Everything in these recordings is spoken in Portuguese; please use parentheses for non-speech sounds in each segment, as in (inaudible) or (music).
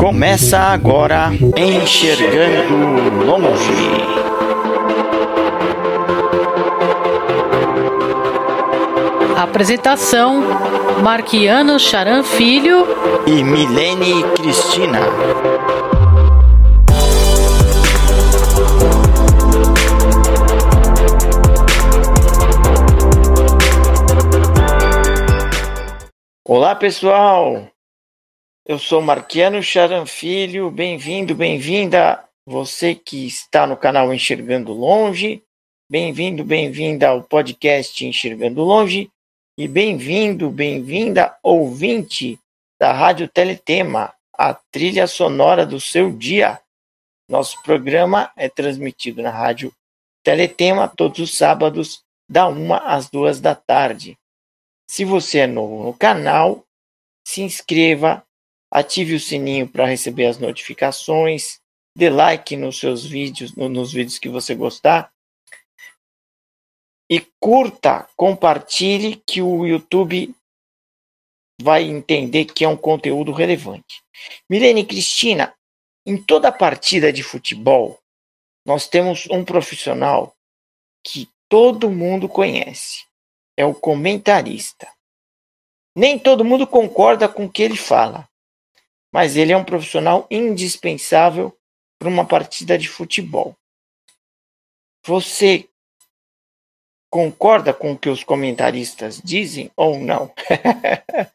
Começa agora Enxergando Longe. Apresentação: Marquiano Charan Filho e Milene Cristina. Olá pessoal, eu sou Marquiano Charan Filho, bem-vindo, bem-vinda, você que está no canal Enxergando Longe, bem-vindo, bem-vinda ao podcast Enxergando Longe e bem-vindo, bem-vinda, ouvinte da Rádio Teletema, a trilha sonora do seu dia. Nosso programa é transmitido na Rádio Teletema todos os sábados, da uma às duas da tarde. Se você é novo no canal, se inscreva, ative o sininho para receber as notificações, dê like nos seus vídeos, nos vídeos que você gostar. E curta, compartilhe que o YouTube vai entender que é um conteúdo relevante. Milene Cristina, em toda partida de futebol, nós temos um profissional que todo mundo conhece. É o comentarista. Nem todo mundo concorda com o que ele fala, mas ele é um profissional indispensável para uma partida de futebol. Você concorda com o que os comentaristas dizem ou não? (laughs)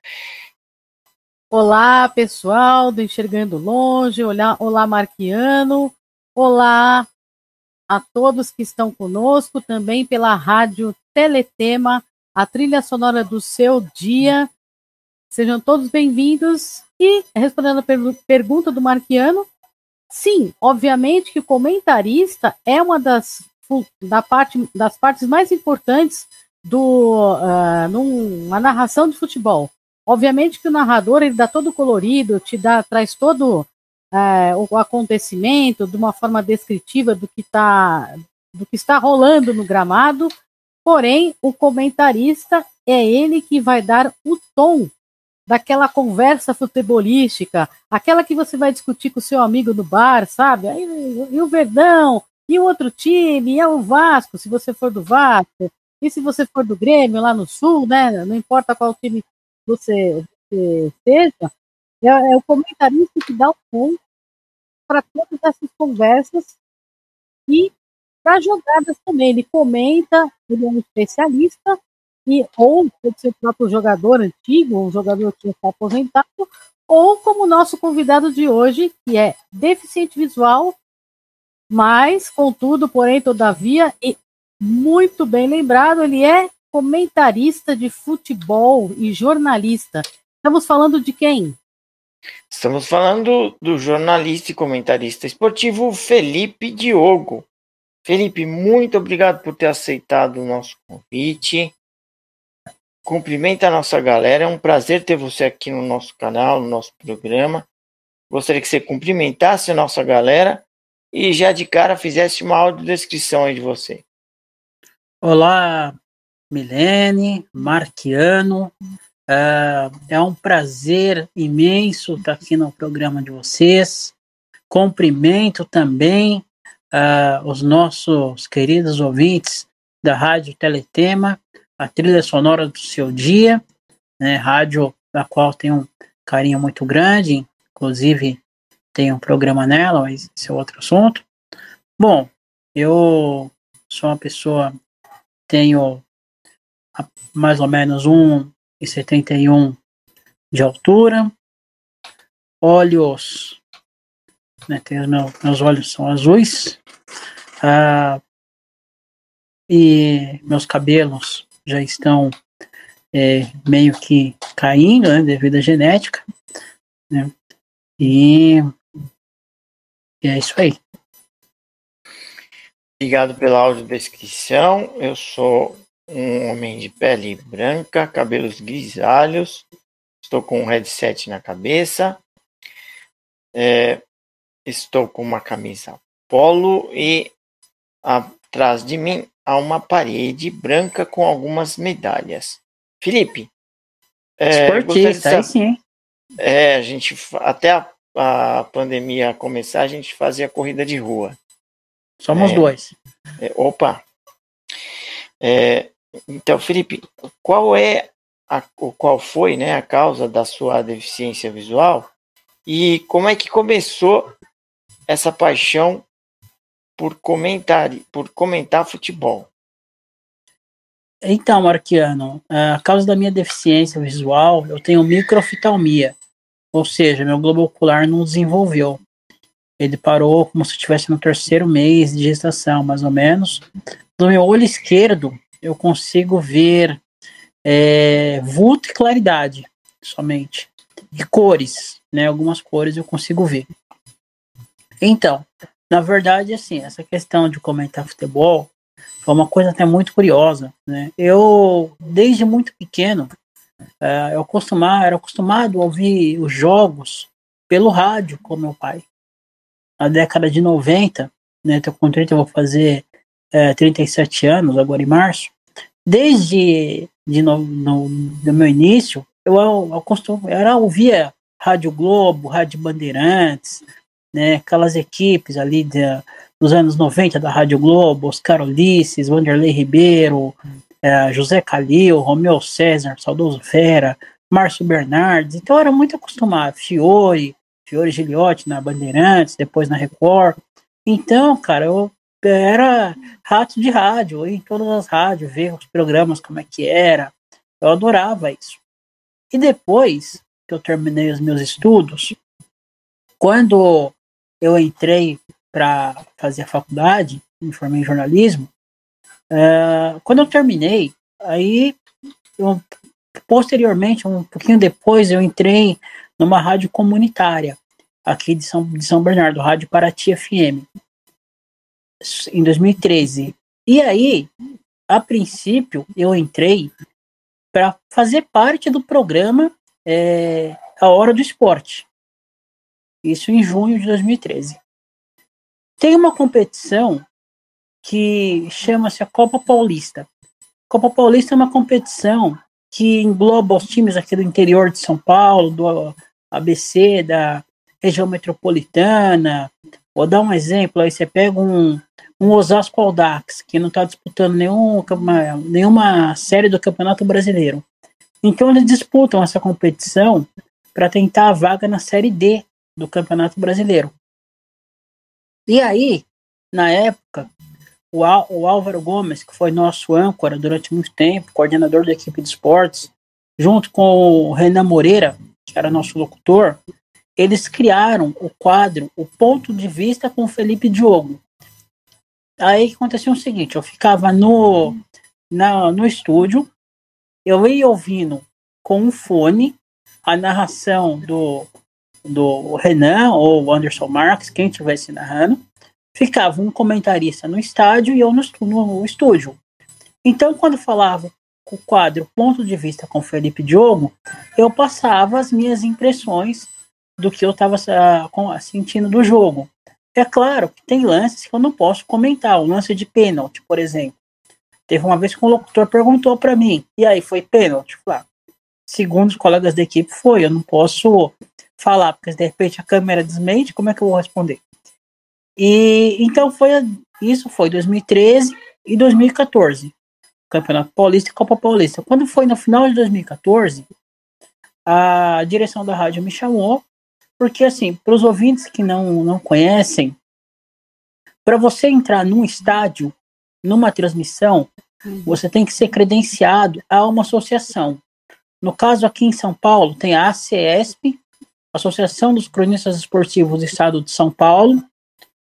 olá, pessoal do Enxergando Longe, olá, olá, Marquiano, olá a todos que estão conosco também pela rádio Teletema, a trilha sonora do seu dia. Sejam todos bem-vindos e respondendo a per pergunta do Marquiano, sim, obviamente que o comentarista é uma das, da parte, das partes mais importantes do uh, numa narração de futebol. Obviamente que o narrador ele dá todo colorido, te dá, traz todo uh, o acontecimento de uma forma descritiva do que está do que está rolando no gramado. Porém, o comentarista é ele que vai dar o tom daquela conversa futebolística, aquela que você vai discutir com o seu amigo no bar, sabe? Aí, e o Verdão, e o outro time, e é o Vasco, se você for do Vasco, e se você for do Grêmio lá no Sul, né? Não importa qual time você, você seja, é, é o comentarista que dá o ponto para todas essas conversas e para jogadas também. Ele comenta, ele é um especialista, e ou pode ser o próprio jogador antigo, um jogador que está aposentado, ou como o nosso convidado de hoje, que é deficiente visual, mas, contudo, porém, todavia, e muito bem lembrado, ele é comentarista de futebol e jornalista. Estamos falando de quem? Estamos falando do jornalista e comentarista esportivo Felipe Diogo. Felipe, muito obrigado por ter aceitado o nosso convite cumprimenta a nossa galera. É um prazer ter você aqui no nosso canal, no nosso programa. Gostaria que você cumprimentasse a nossa galera e já de cara fizesse uma audiodescrição aí de você. Olá, Milene, Marquiano. Uh, é um prazer imenso estar aqui no programa de vocês. Cumprimento também uh, os nossos queridos ouvintes da Rádio Teletema a trilha sonora do seu dia, né, rádio da qual tem um carinho muito grande, inclusive tem um programa nela, mas esse é outro assunto. Bom, eu sou uma pessoa, tenho mais ou menos 1,71 de altura, olhos, né, tem, meu, meus olhos são azuis, ah, e meus cabelos já estão é, meio que caindo, né, devido à genética, né, e, e é isso aí. Obrigado pela audiodescrição. Eu sou um homem de pele branca, cabelos grisalhos, estou com um headset na cabeça, é, estou com uma camisa polo e atrás de mim a uma parede branca com algumas medalhas. Felipe, é, Esportista, aí sim. É, a gente até a pandemia começar, a gente fazia corrida de rua. Somos é, dois. É, opa! É, então, Felipe, qual é a, qual foi né, a causa da sua deficiência visual e como é que começou essa paixão por comentar, por comentar futebol? Então, Marquiano, a causa da minha deficiência visual, eu tenho microfitalmia, ou seja, meu globo ocular não desenvolveu. Ele parou como se estivesse no terceiro mês de gestação, mais ou menos. No meu olho esquerdo, eu consigo ver é, vulto e claridade somente. E cores, né? Algumas cores eu consigo ver. Então, na verdade, assim, essa questão de comentar futebol foi uma coisa até muito curiosa, né? Eu, desde muito pequeno, é, eu costumava, era acostumado a ouvir os jogos pelo rádio com meu pai na década de 90, né, tô com 30, eu vou fazer é, 37 anos agora em março, desde de no, no, meu início, eu, eu, eu, eu era, ouvia Rádio Globo, Rádio Bandeirantes, né, aquelas equipes ali dos anos 90 da Rádio Globo, Oscar Ulisses, Vanderlei Ribeiro, é, José Calil, Romeu César, Saudoso Fera, Márcio Bernardes, então era muito acostumado, Fiore, Fiore Giliotti na Bandeirantes, depois na Record. Então, cara, eu era rato de rádio, em todas as rádios, ver os programas, como é que era. Eu adorava isso. E depois que eu terminei os meus estudos, quando eu entrei para fazer a faculdade, me formei em jornalismo, uh, quando eu terminei, aí eu, posteriormente, um pouquinho depois, eu entrei numa rádio comunitária aqui de São, de São Bernardo, Rádio Paraty FM, em 2013. E aí, a princípio, eu entrei para fazer parte do programa é, A Hora do Esporte. Isso em junho de 2013. Tem uma competição que chama-se a Copa Paulista. A Copa Paulista é uma competição que engloba os times aqui do interior de São Paulo, do ABC, da região metropolitana. Vou dar um exemplo, aí você pega um, um Osasco Aldax, que não está disputando nenhum, nenhuma série do Campeonato Brasileiro. Então eles disputam essa competição para tentar a vaga na Série D do Campeonato Brasileiro. E aí, na época, o, o Álvaro Gomes, que foi nosso âncora durante muito tempo, coordenador da equipe de esportes, junto com o Renan Moreira, que era nosso locutor, eles criaram o quadro O Ponto de Vista com Felipe Diogo. Aí acontecia o seguinte, eu ficava no, na, no estúdio, eu ia ouvindo com um fone a narração do, do Renan ou Anderson Marques, quem estivesse narrando, ficava um comentarista no estádio e eu no, no estúdio. Então, quando falava o quadro Ponto de Vista com Felipe Diogo, eu passava as minhas impressões do que eu estava sentindo do jogo. É claro que tem lances que eu não posso comentar. O lance de pênalti, por exemplo. Teve uma vez que um locutor perguntou para mim, e aí, foi pênalti? Falei, ah, segundo os colegas da equipe, foi. Eu não posso falar, porque de repente a câmera desmente, como é que eu vou responder? E então foi isso foi 2013 e 2014. Campeonato Paulista e Copa Paulista. Quando foi no final de 2014, a direção da rádio me chamou porque, assim, para os ouvintes que não, não conhecem, para você entrar num estádio, numa transmissão, uhum. você tem que ser credenciado a uma associação. No caso, aqui em São Paulo, tem a ACESP, Associação dos Cronistas Esportivos do Estado de São Paulo,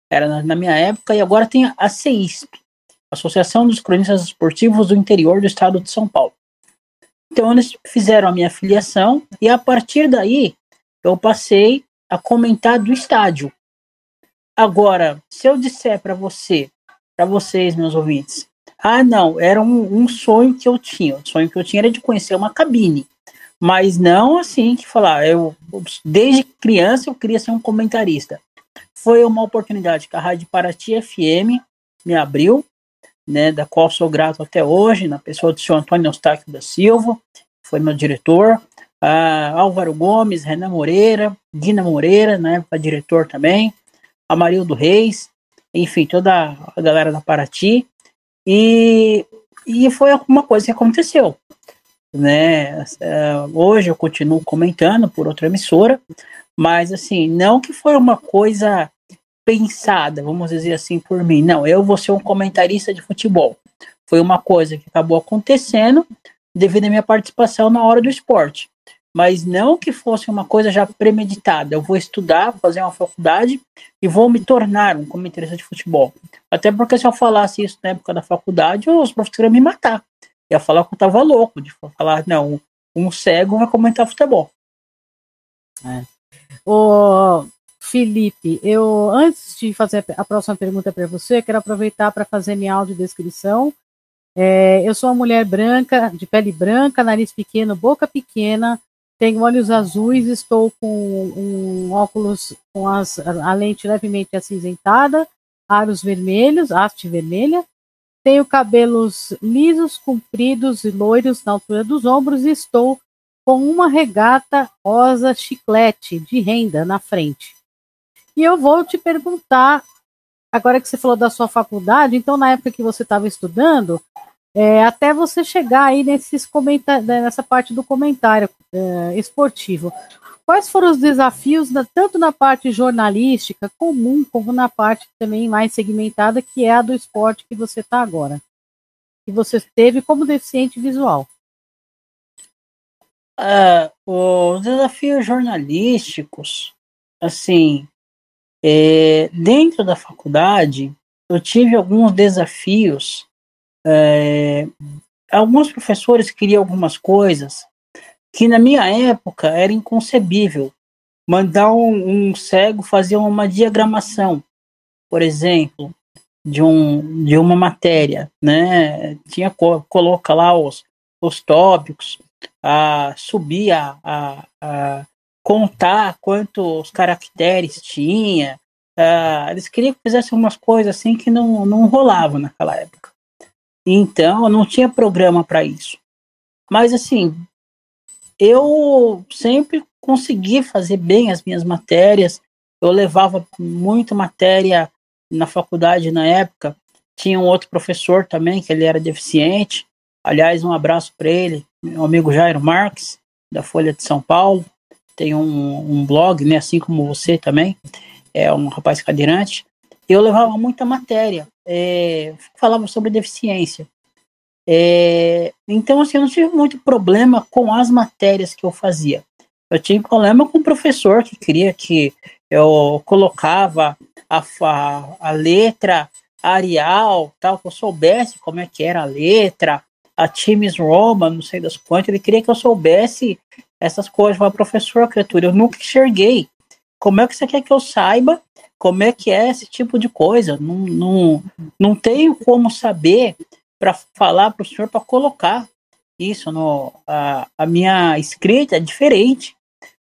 era na, na minha época, e agora tem a CEISP, Associação dos Cronistas Esportivos do Interior do Estado de São Paulo. Então, eles fizeram a minha filiação, e a partir daí, eu passei a comentar do estádio. Agora, se eu disser para você, para vocês, meus ouvintes, ah, não, era um, um, sonho que eu tinha. O sonho que eu tinha era de conhecer uma cabine. Mas não assim que falar, eu desde criança eu queria ser um comentarista. Foi uma oportunidade que a Rádio Paraty FM me abriu, né, da qual sou grato até hoje, na pessoa do senhor Antônio Eustáquio da Silva, foi meu diretor, uh, Álvaro Gomes, Renan Moreira, Dina Moreira, época diretor também, Amarildo Reis, enfim, toda a galera da Paraty. E, e foi alguma coisa que aconteceu. Né? Hoje eu continuo comentando por outra emissora, mas assim, não que foi uma coisa pensada, vamos dizer assim, por mim. Não, eu vou ser um comentarista de futebol. Foi uma coisa que acabou acontecendo devido à minha participação na hora do esporte. Mas não que fosse uma coisa já premeditada. Eu vou estudar, fazer uma faculdade e vou me tornar um comentarista de futebol. Até porque se eu falasse isso na época da faculdade, os professores iam me matar. Ia falar que eu tava louco, de falar, não, um cego vai comentar futebol. É. O Felipe, eu antes de fazer a próxima pergunta para você, quero aproveitar para fazer minha audiodescrição. É, eu sou uma mulher branca, de pele branca, nariz pequeno, boca pequena, tenho olhos azuis, estou com um óculos com as, a lente levemente acinzentada, aros vermelhos, haste vermelha. Tenho cabelos lisos, compridos e loiros na altura dos ombros e estou com uma regata rosa chiclete de renda na frente. E eu vou te perguntar, agora que você falou da sua faculdade, então na época que você estava estudando, é, até você chegar aí nesses comentários, nessa parte do comentário é, esportivo. Quais foram os desafios, na, tanto na parte jornalística comum, como na parte também mais segmentada, que é a do esporte que você está agora? Que você teve como deficiente visual? Uh, os desafios jornalísticos, assim, é, dentro da faculdade, eu tive alguns desafios. É, alguns professores queriam algumas coisas que na minha época era inconcebível. Mandar um, um cego fazer uma diagramação, por exemplo, de, um, de uma matéria, né? Tinha coloca lá os, os tópicos, a subir a, a, a contar quantos caracteres tinha. Uh, eles queriam que fizesse umas coisas assim que não, não rolavam naquela época. Então, não tinha programa para isso. Mas, assim, eu sempre consegui fazer bem as minhas matérias. Eu levava muito matéria na faculdade na época. Tinha um outro professor também, que ele era deficiente. Aliás, um abraço para ele, meu amigo Jairo Marques, da Folha de São Paulo tem um, um blog, né, assim como você também, é um rapaz cadeirante. Eu levava muita matéria, é, falava sobre deficiência. É, então, assim, eu não tive muito problema com as matérias que eu fazia. Eu tinha problema com o professor que queria que eu colocava a, a, a letra Arial, tal, que eu soubesse como é que era a letra, a Times Roma, não sei das quantas, ele queria que eu soubesse essas coisas. Falei, professor, criatura, eu nunca enxerguei. Como é que você quer que eu saiba como é que é esse tipo de coisa? Não, não, não tenho como saber para falar para o senhor para colocar isso no a, a minha escrita é diferente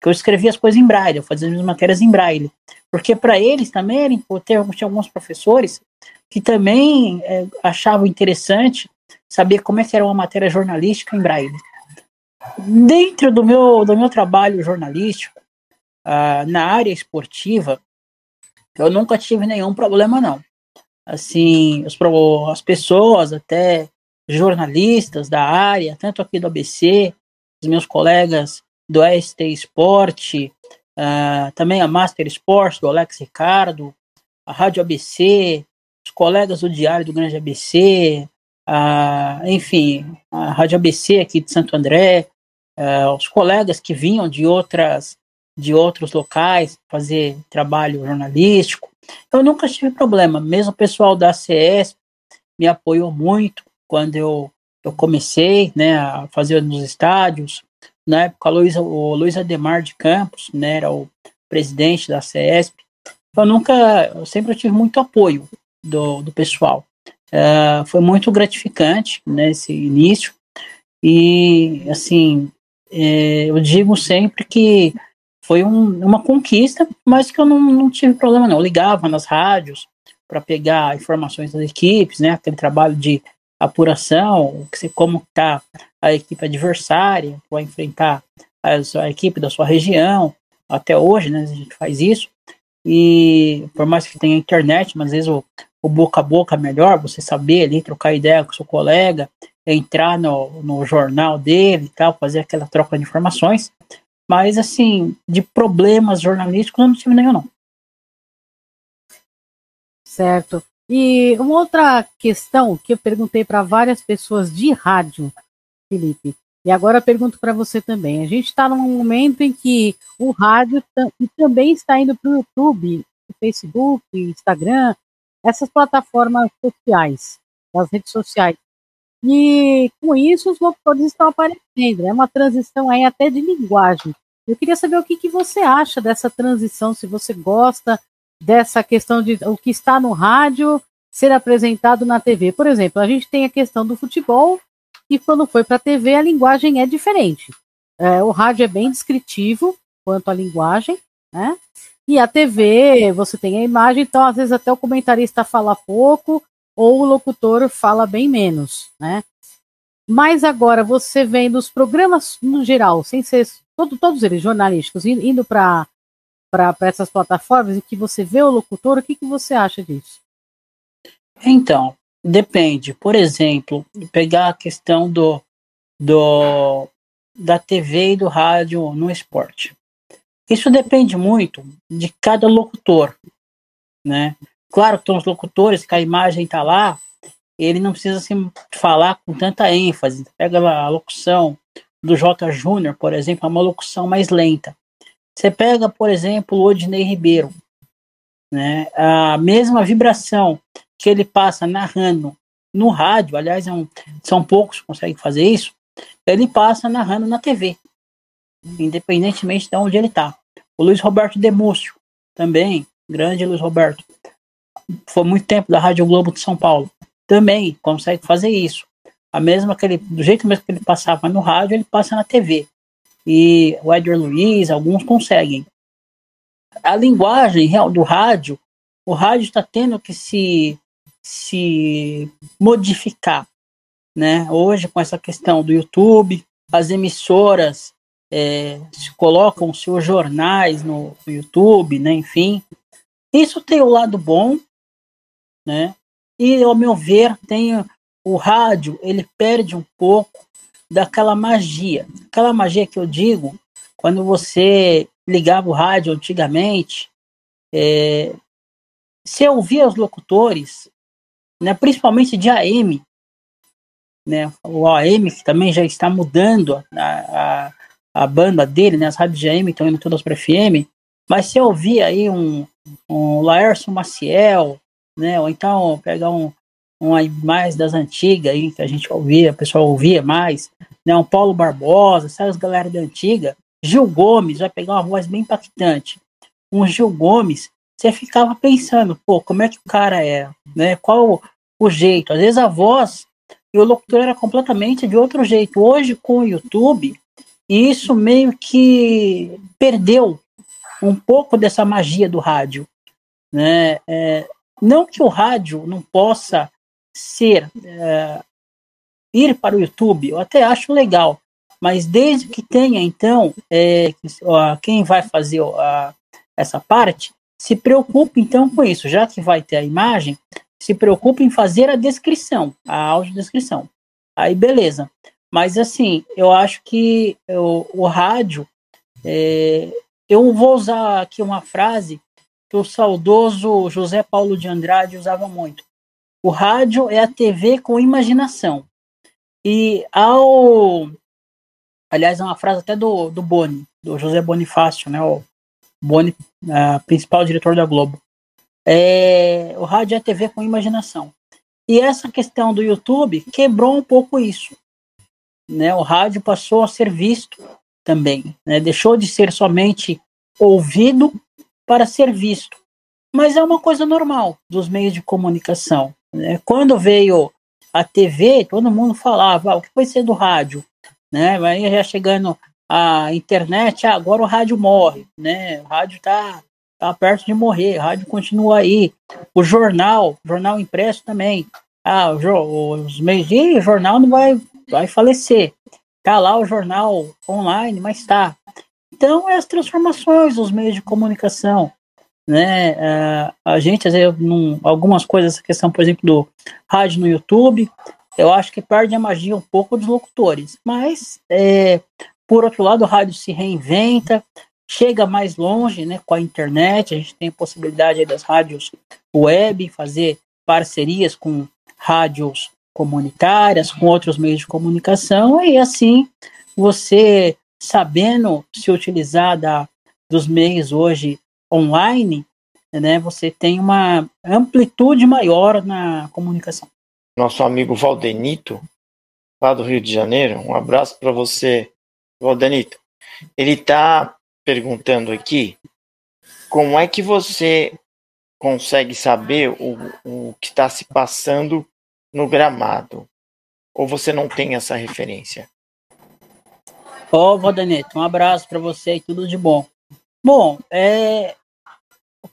que eu escrevia as coisas em braille, eu fazia as minhas matérias em braille, porque para eles também importante, tinha alguns professores que também é, achavam interessante saber como é que era uma matéria jornalística em braille dentro do meu, do meu trabalho jornalístico, uh, na área esportiva, eu nunca tive nenhum problema, não. Assim, os, as pessoas, até jornalistas da área, tanto aqui do ABC, os meus colegas do ST Esporte, uh, também a Master Sports, do Alex Ricardo, a Rádio ABC, os colegas do Diário do Grande ABC, uh, enfim, a Rádio ABC aqui de Santo André, uh, os colegas que vinham de outras de outros locais fazer trabalho jornalístico. Eu nunca tive problema, mesmo o pessoal da CS me apoiou muito quando eu, eu comecei né, a fazer nos estádios. Na época, Luiz, o Luiz Ademar de Campos né, era o presidente da CESP. Eu nunca, eu sempre tive muito apoio do, do pessoal. Uh, foi muito gratificante nesse início. E, assim, é, eu digo sempre que foi um, uma conquista, mas que eu não, não tive problema não. Eu ligava nas rádios para pegar informações das equipes, né? Aquele trabalho de apuração, como está a equipe adversária, vai enfrentar a, a equipe da sua região, até hoje, né, a gente faz isso, e por mais que tenha internet, mas às vezes o, o boca a boca é melhor, você saber ali, trocar ideia com seu colega, entrar no, no jornal dele e tal, fazer aquela troca de informações, mas assim, de problemas jornalísticos eu não tive nenhum não. Certo. E uma outra questão que eu perguntei para várias pessoas de rádio, Felipe, e agora pergunto para você também. A gente está num momento em que o rádio também está indo para o YouTube, Facebook, Instagram, essas plataformas sociais, as redes sociais. E com isso os locutores estão aparecendo. É uma transição aí até de linguagem. Eu queria saber o que, que você acha dessa transição, se você gosta dessa questão de o que está no rádio ser apresentado na TV. Por exemplo, a gente tem a questão do futebol e quando foi para a TV a linguagem é diferente. É, o rádio é bem descritivo quanto à linguagem, né? E a TV, você tem a imagem, então às vezes até o comentarista fala pouco ou o locutor fala bem menos, né? Mas agora você vendo os programas no geral, sem ser todo, todos eles jornalísticos, indo para essas plataformas e que você vê o locutor, o que, que você acha disso? Então, depende. Por exemplo, pegar a questão do, do da TV e do rádio no esporte. Isso depende muito de cada locutor, né? Claro que tem uns locutores que a imagem está lá, ele não precisa assim, falar com tanta ênfase. Pega a locução do J. Júnior, por exemplo, é uma locução mais lenta. Você pega, por exemplo, o Odinei Ribeiro, né? A mesma vibração que ele passa narrando no rádio, aliás, é um, são poucos que conseguem fazer isso, ele passa narrando na TV, independentemente de onde ele está. O Luiz Roberto Demúcio, também, grande Luiz Roberto, foi muito tempo da Rádio Globo de São Paulo, também consegue fazer isso. A mesma que ele, do jeito mesmo que ele passava no rádio, ele passa na TV. E o Edward Luiz, alguns conseguem. A linguagem real do rádio, o rádio está tendo que se se modificar, né? Hoje com essa questão do YouTube, as emissoras é, colocam seus jornais no, YouTube, né? Enfim, isso tem o lado bom, né? E ao meu ver tem o rádio, ele perde um pouco daquela magia, aquela magia que eu digo quando você ligava o rádio antigamente, é, você ouvia os locutores, né, principalmente de AM, né, o AM que também já está mudando a, a, a banda dele, né, as rádios de AM estão indo todas para FM, mas eu ouvir aí um, um Laércio Maciel, né, ou então pegar um, um mais das antigas aí, que a gente ouvia, o pessoal ouvia mais, né, um Paulo Barbosa, sabe as galera da antiga, Gil Gomes, vai pegar uma voz bem impactante, um Gil Gomes, você ficava pensando, pô, como é que o cara é, né? Qual o jeito? Às vezes a voz e o locutor era completamente de outro jeito. Hoje com o YouTube, isso meio que perdeu um pouco dessa magia do rádio, né? É, não que o rádio não possa ser é, ir para o YouTube, eu até acho legal, mas desde que tenha então é, quem vai fazer essa parte se preocupe então com isso, já que vai ter a imagem, se preocupe em fazer a descrição, a audiodescrição. Aí beleza. Mas assim, eu acho que eu, o rádio, é, eu vou usar aqui uma frase que o saudoso José Paulo de Andrade usava muito. O rádio é a TV com imaginação. E ao. Aliás, é uma frase até do, do Boni, do José Bonifácio, né? O, Boni, uh, principal diretor da Globo. É, o rádio é a TV com imaginação. E essa questão do YouTube quebrou um pouco isso. Né? O rádio passou a ser visto também. Né? Deixou de ser somente ouvido para ser visto. Mas é uma coisa normal dos meios de comunicação. Né? Quando veio a TV, todo mundo falava: ah, o que vai ser do rádio? Né? Aí já chegando a internet, ah, agora o rádio morre, né? O rádio tá, tá perto de morrer, o rádio continua aí. O jornal, jornal impresso também. Ah, os meios de jornal não vai, vai falecer. Tá lá o jornal online, mas tá. Então, é as transformações dos meios de comunicação. Né? Uh, a gente, às vezes, num, algumas coisas, essa questão, por exemplo, do rádio no YouTube, eu acho que perde a magia um pouco dos locutores. Mas, é, por outro lado, o rádio se reinventa, chega mais longe né, com a internet, a gente tem a possibilidade das rádios web, fazer parcerias com rádios comunitárias, com outros meios de comunicação, e assim você sabendo se utilizar da, dos meios hoje online, né, você tem uma amplitude maior na comunicação. Nosso amigo Valdenito, lá do Rio de Janeiro, um abraço para você, Valdenito. Ele está perguntando aqui como é que você consegue saber o, o que está se passando no gramado? Ou você não tem essa referência? Ó, oh, um abraço para você e tudo de bom. Bom, é,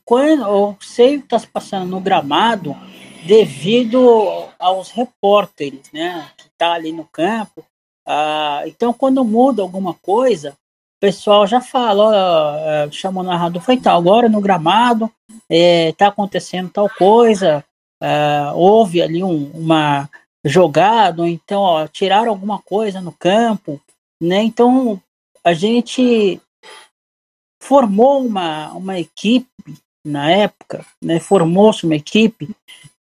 quando eu sei o que está se passando no gramado devido aos repórteres, né, que tá ali no campo. Ah, então, quando muda alguma coisa, o pessoal já fala, ó, é, chama o narrador, foi tal, agora no gramado é, tá acontecendo tal coisa, é, houve ali um, uma jogada, ou então ó, tiraram alguma coisa no campo, né? Então a gente formou uma, uma equipe na época, né? Formou-se uma equipe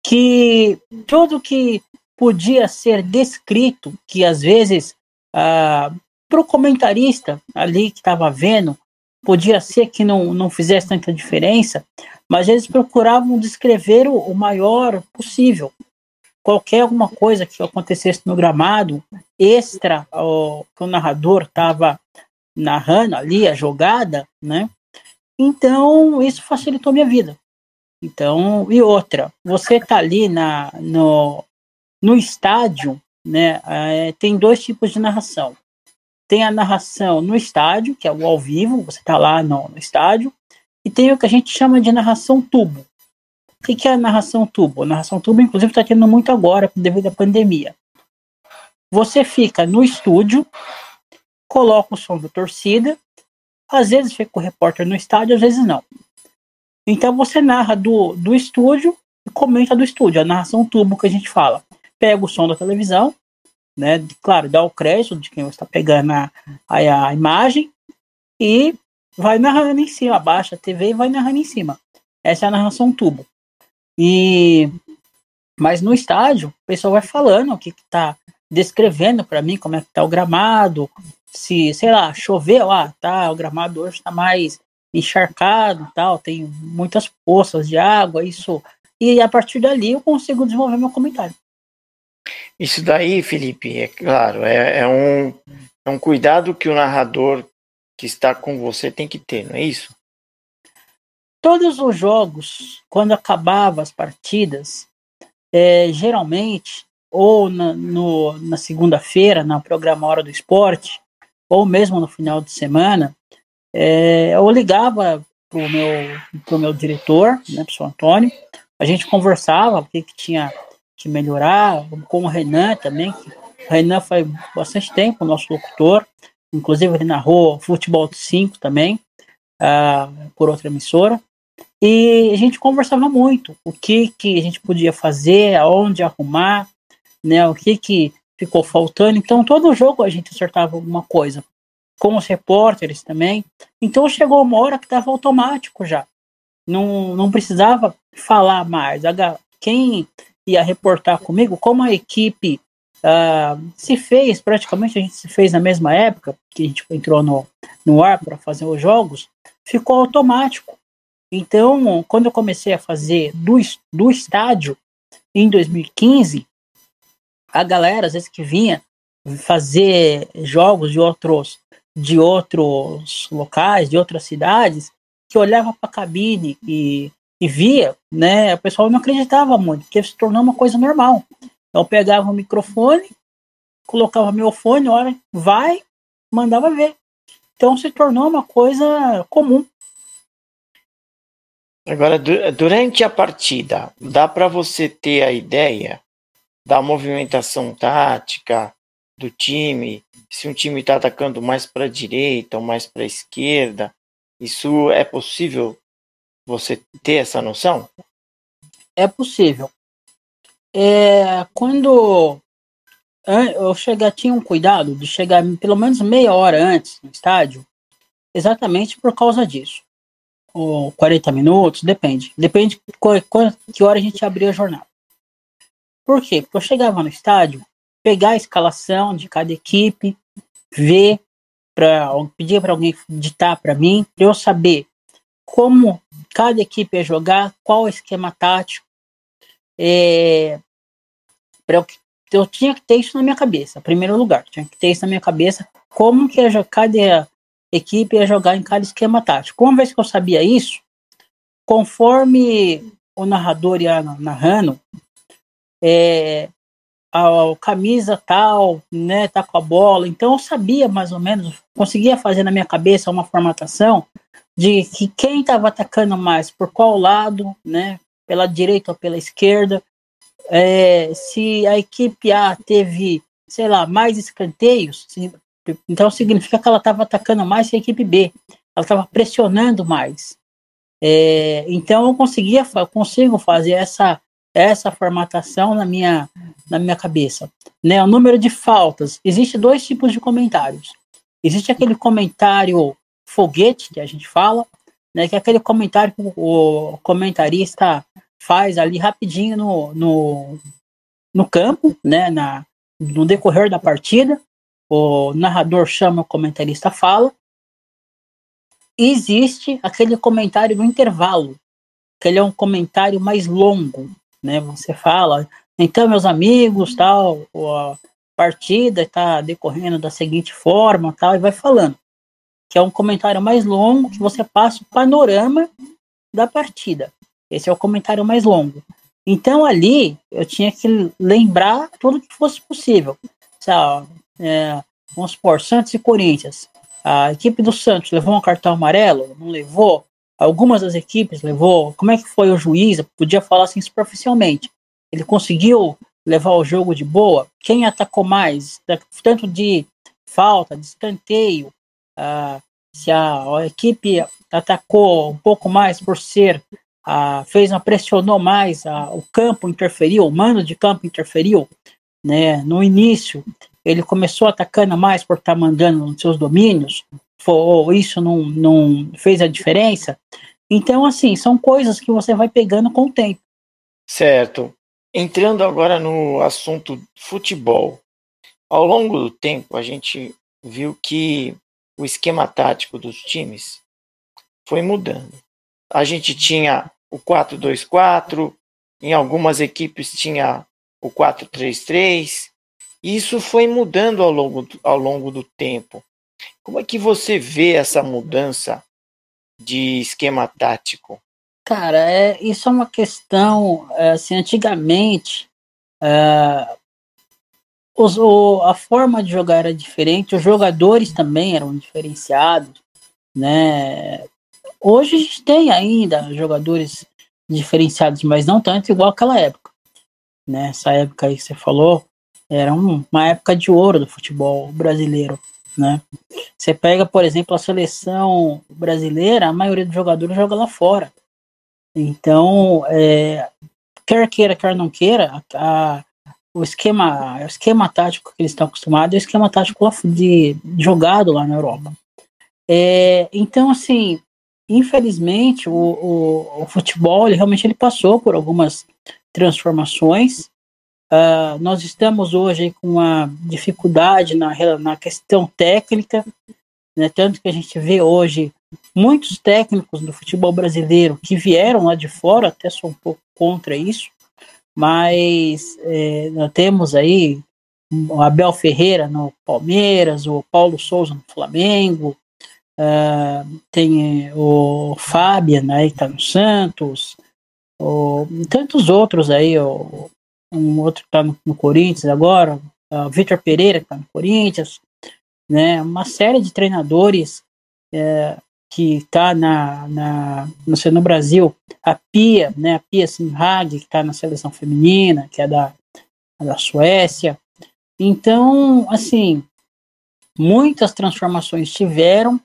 que tudo que podia ser descrito, que às vezes ah, para o comentarista ali que estava vendo, podia ser que não, não fizesse tanta diferença, mas eles procuravam descrever o, o maior possível. Qualquer alguma coisa que acontecesse no gramado, extra que o narrador estava narrando ali, a jogada, né? Então, isso facilitou minha vida. Então, e outra, você tá ali na, no, no estádio, né? É, tem dois tipos de narração. Tem a narração no estádio, que é o ao vivo, você tá lá no, no estádio, e tem o que a gente chama de narração tubo. O que, que é a narração tubo? A narração tubo, inclusive, está tendo muito agora devido à pandemia. Você fica no estúdio, coloca o som da torcida, às vezes fica o repórter no estádio, às vezes não. Então você narra do, do estúdio e comenta do estúdio, a narração tubo que a gente fala. Pega o som da televisão, né? Claro, dá o crédito de quem está pegando a, a, a imagem e vai narrando em cima, abaixa a TV e vai narrando em cima. Essa é a narração tubo. E mas no estádio, o pessoal vai falando o que, que tá descrevendo para mim como é que tá o gramado, se, sei lá, choveu, ah, tá, o gramado hoje tá mais encharcado tal, tem muitas poças de água, isso. E a partir dali eu consigo desenvolver meu comentário. Isso daí, Felipe, é claro, é, é, um, é um cuidado que o narrador que está com você tem que ter, não é isso? Todos os jogos, quando acabava as partidas, é, geralmente, ou na, no, na segunda-feira, no programa Hora do Esporte, ou mesmo no final de semana, é, eu ligava pro meu, pro meu diretor, né, pro seu Antônio, a gente conversava o que, que tinha que melhorar, com o Renan também, que o Renan foi bastante tempo nosso locutor, inclusive ele narrou Futebol 5 também, uh, por outra emissora, e a gente conversava muito o que, que a gente podia fazer, aonde arrumar, né, o que, que ficou faltando. Então, todo jogo a gente acertava alguma coisa. Com os repórteres também. Então, chegou uma hora que estava automático já. Não, não precisava falar mais. Quem ia reportar comigo, como a equipe uh, se fez, praticamente a gente se fez na mesma época, que a gente entrou no, no ar para fazer os jogos, ficou automático. Então, quando eu comecei a fazer do, do estádio, em 2015, a galera, às vezes, que vinha fazer jogos de outros, de outros locais, de outras cidades, que olhava para a cabine e, e via, né, o pessoal não acreditava muito, porque se tornou uma coisa normal. Então, eu pegava o microfone, colocava meu fone, hora vai, mandava ver. Então se tornou uma coisa comum. Agora, durante a partida, dá para você ter a ideia da movimentação tática, do time, se um time está atacando mais para a direita ou mais para a esquerda. Isso é possível você ter essa noção? É possível. É, quando eu chegar, tinha um cuidado de chegar pelo menos meia hora antes no estádio, exatamente por causa disso. Ou 40 minutos, depende. Depende de que hora a gente abrir a jornada. Por quê? Porque eu chegava no estádio, pegar a escalação de cada equipe, ver, pra, pedir para alguém ditar para mim, para eu saber como cada equipe ia jogar, qual o esquema tático. É, eu, eu tinha que ter isso na minha cabeça, em primeiro lugar, tinha que ter isso na minha cabeça, como que ia, cada equipe ia jogar em cada esquema tático. Uma vez que eu sabia isso, conforme o narrador ia narrando, é, a, camisa tal, né, tá com a bola. Então eu sabia mais ou menos, conseguia fazer na minha cabeça uma formatação de que quem estava atacando mais, por qual lado, né, pela direita ou pela esquerda. É, se a equipe A teve, sei lá, mais escanteios, então significa que ela estava atacando mais que a equipe B. Ela estava pressionando mais. É, então eu conseguia, consigo fazer essa essa formatação na minha, na minha cabeça. Né? O número de faltas. Existe dois tipos de comentários. Existe aquele comentário foguete, que a gente fala, né, que é aquele comentário que o comentarista faz ali rapidinho no, no, no campo, né, na, no decorrer da partida. O narrador chama, o comentarista fala. E existe aquele comentário no intervalo, que ele é um comentário mais longo, né? Você fala, então, meus amigos, tal, a partida está decorrendo da seguinte forma, tal, e vai falando. Que é um comentário mais longo, que você passa o panorama da partida. Esse é o comentário mais longo. Então, ali, eu tinha que lembrar tudo que fosse possível. Sabe, é, vamos supor, Santos e Corinthians. A equipe do Santos levou um cartão amarelo? Não levou? Algumas das equipes levou. Como é que foi o juiz? podia falar assim superficialmente. Ele conseguiu levar o jogo de boa? Quem atacou mais? Tanto de falta, de escanteio. Uh, se a, a, equipe atacou um pouco mais por ser. Uh, fez uma, pressionou mais, o campo interferiu, o mano de campo interferiu. Né? No início, ele começou atacando mais por estar tá mandando nos seus domínios, ou isso não, não fez a diferença. Então, assim, são coisas que você vai pegando com o tempo. Certo. Entrando agora no assunto futebol. Ao longo do tempo, a gente viu que o esquema tático dos times foi mudando. A gente tinha o 4-2-4, em algumas equipes tinha o 4-3-3. Isso foi mudando ao longo, ao longo do tempo. Como é que você vê essa mudança de esquema tático? Cara, é, isso é uma questão, é, assim, antigamente, é, os, o, a forma de jogar era diferente, os jogadores também eram diferenciados, né? Hoje a gente tem ainda jogadores diferenciados, mas não tanto igual aquela época, né? Essa época aí que você falou, era um, uma época de ouro do futebol brasileiro né? Você pega, por exemplo, a seleção brasileira, a maioria dos jogadores joga lá fora. Então, é, quer queira, quer não queira, a, o esquema, o esquema tático que eles estão acostumados é o esquema tático de, jogado lá na Europa. É, então, assim, infelizmente, o, o, o, futebol ele realmente ele passou por algumas transformações Uh, nós estamos hoje com uma dificuldade na, na questão técnica, né, tanto que a gente vê hoje muitos técnicos do futebol brasileiro que vieram lá de fora, até sou um pouco contra isso, mas é, nós temos aí o Abel Ferreira no Palmeiras, o Paulo Souza no Flamengo, uh, tem o Fabian aí que está no Santos, o, tantos outros aí, o um outro que está no, no, Corinthians agora, o Vitor Pereira que está no Corinthians, né? Uma série de treinadores é, que está na, na, no, no Brasil, a Pia, né? A Pia Simhag, que está na seleção feminina, que é da, da Suécia. Então, assim, muitas transformações tiveram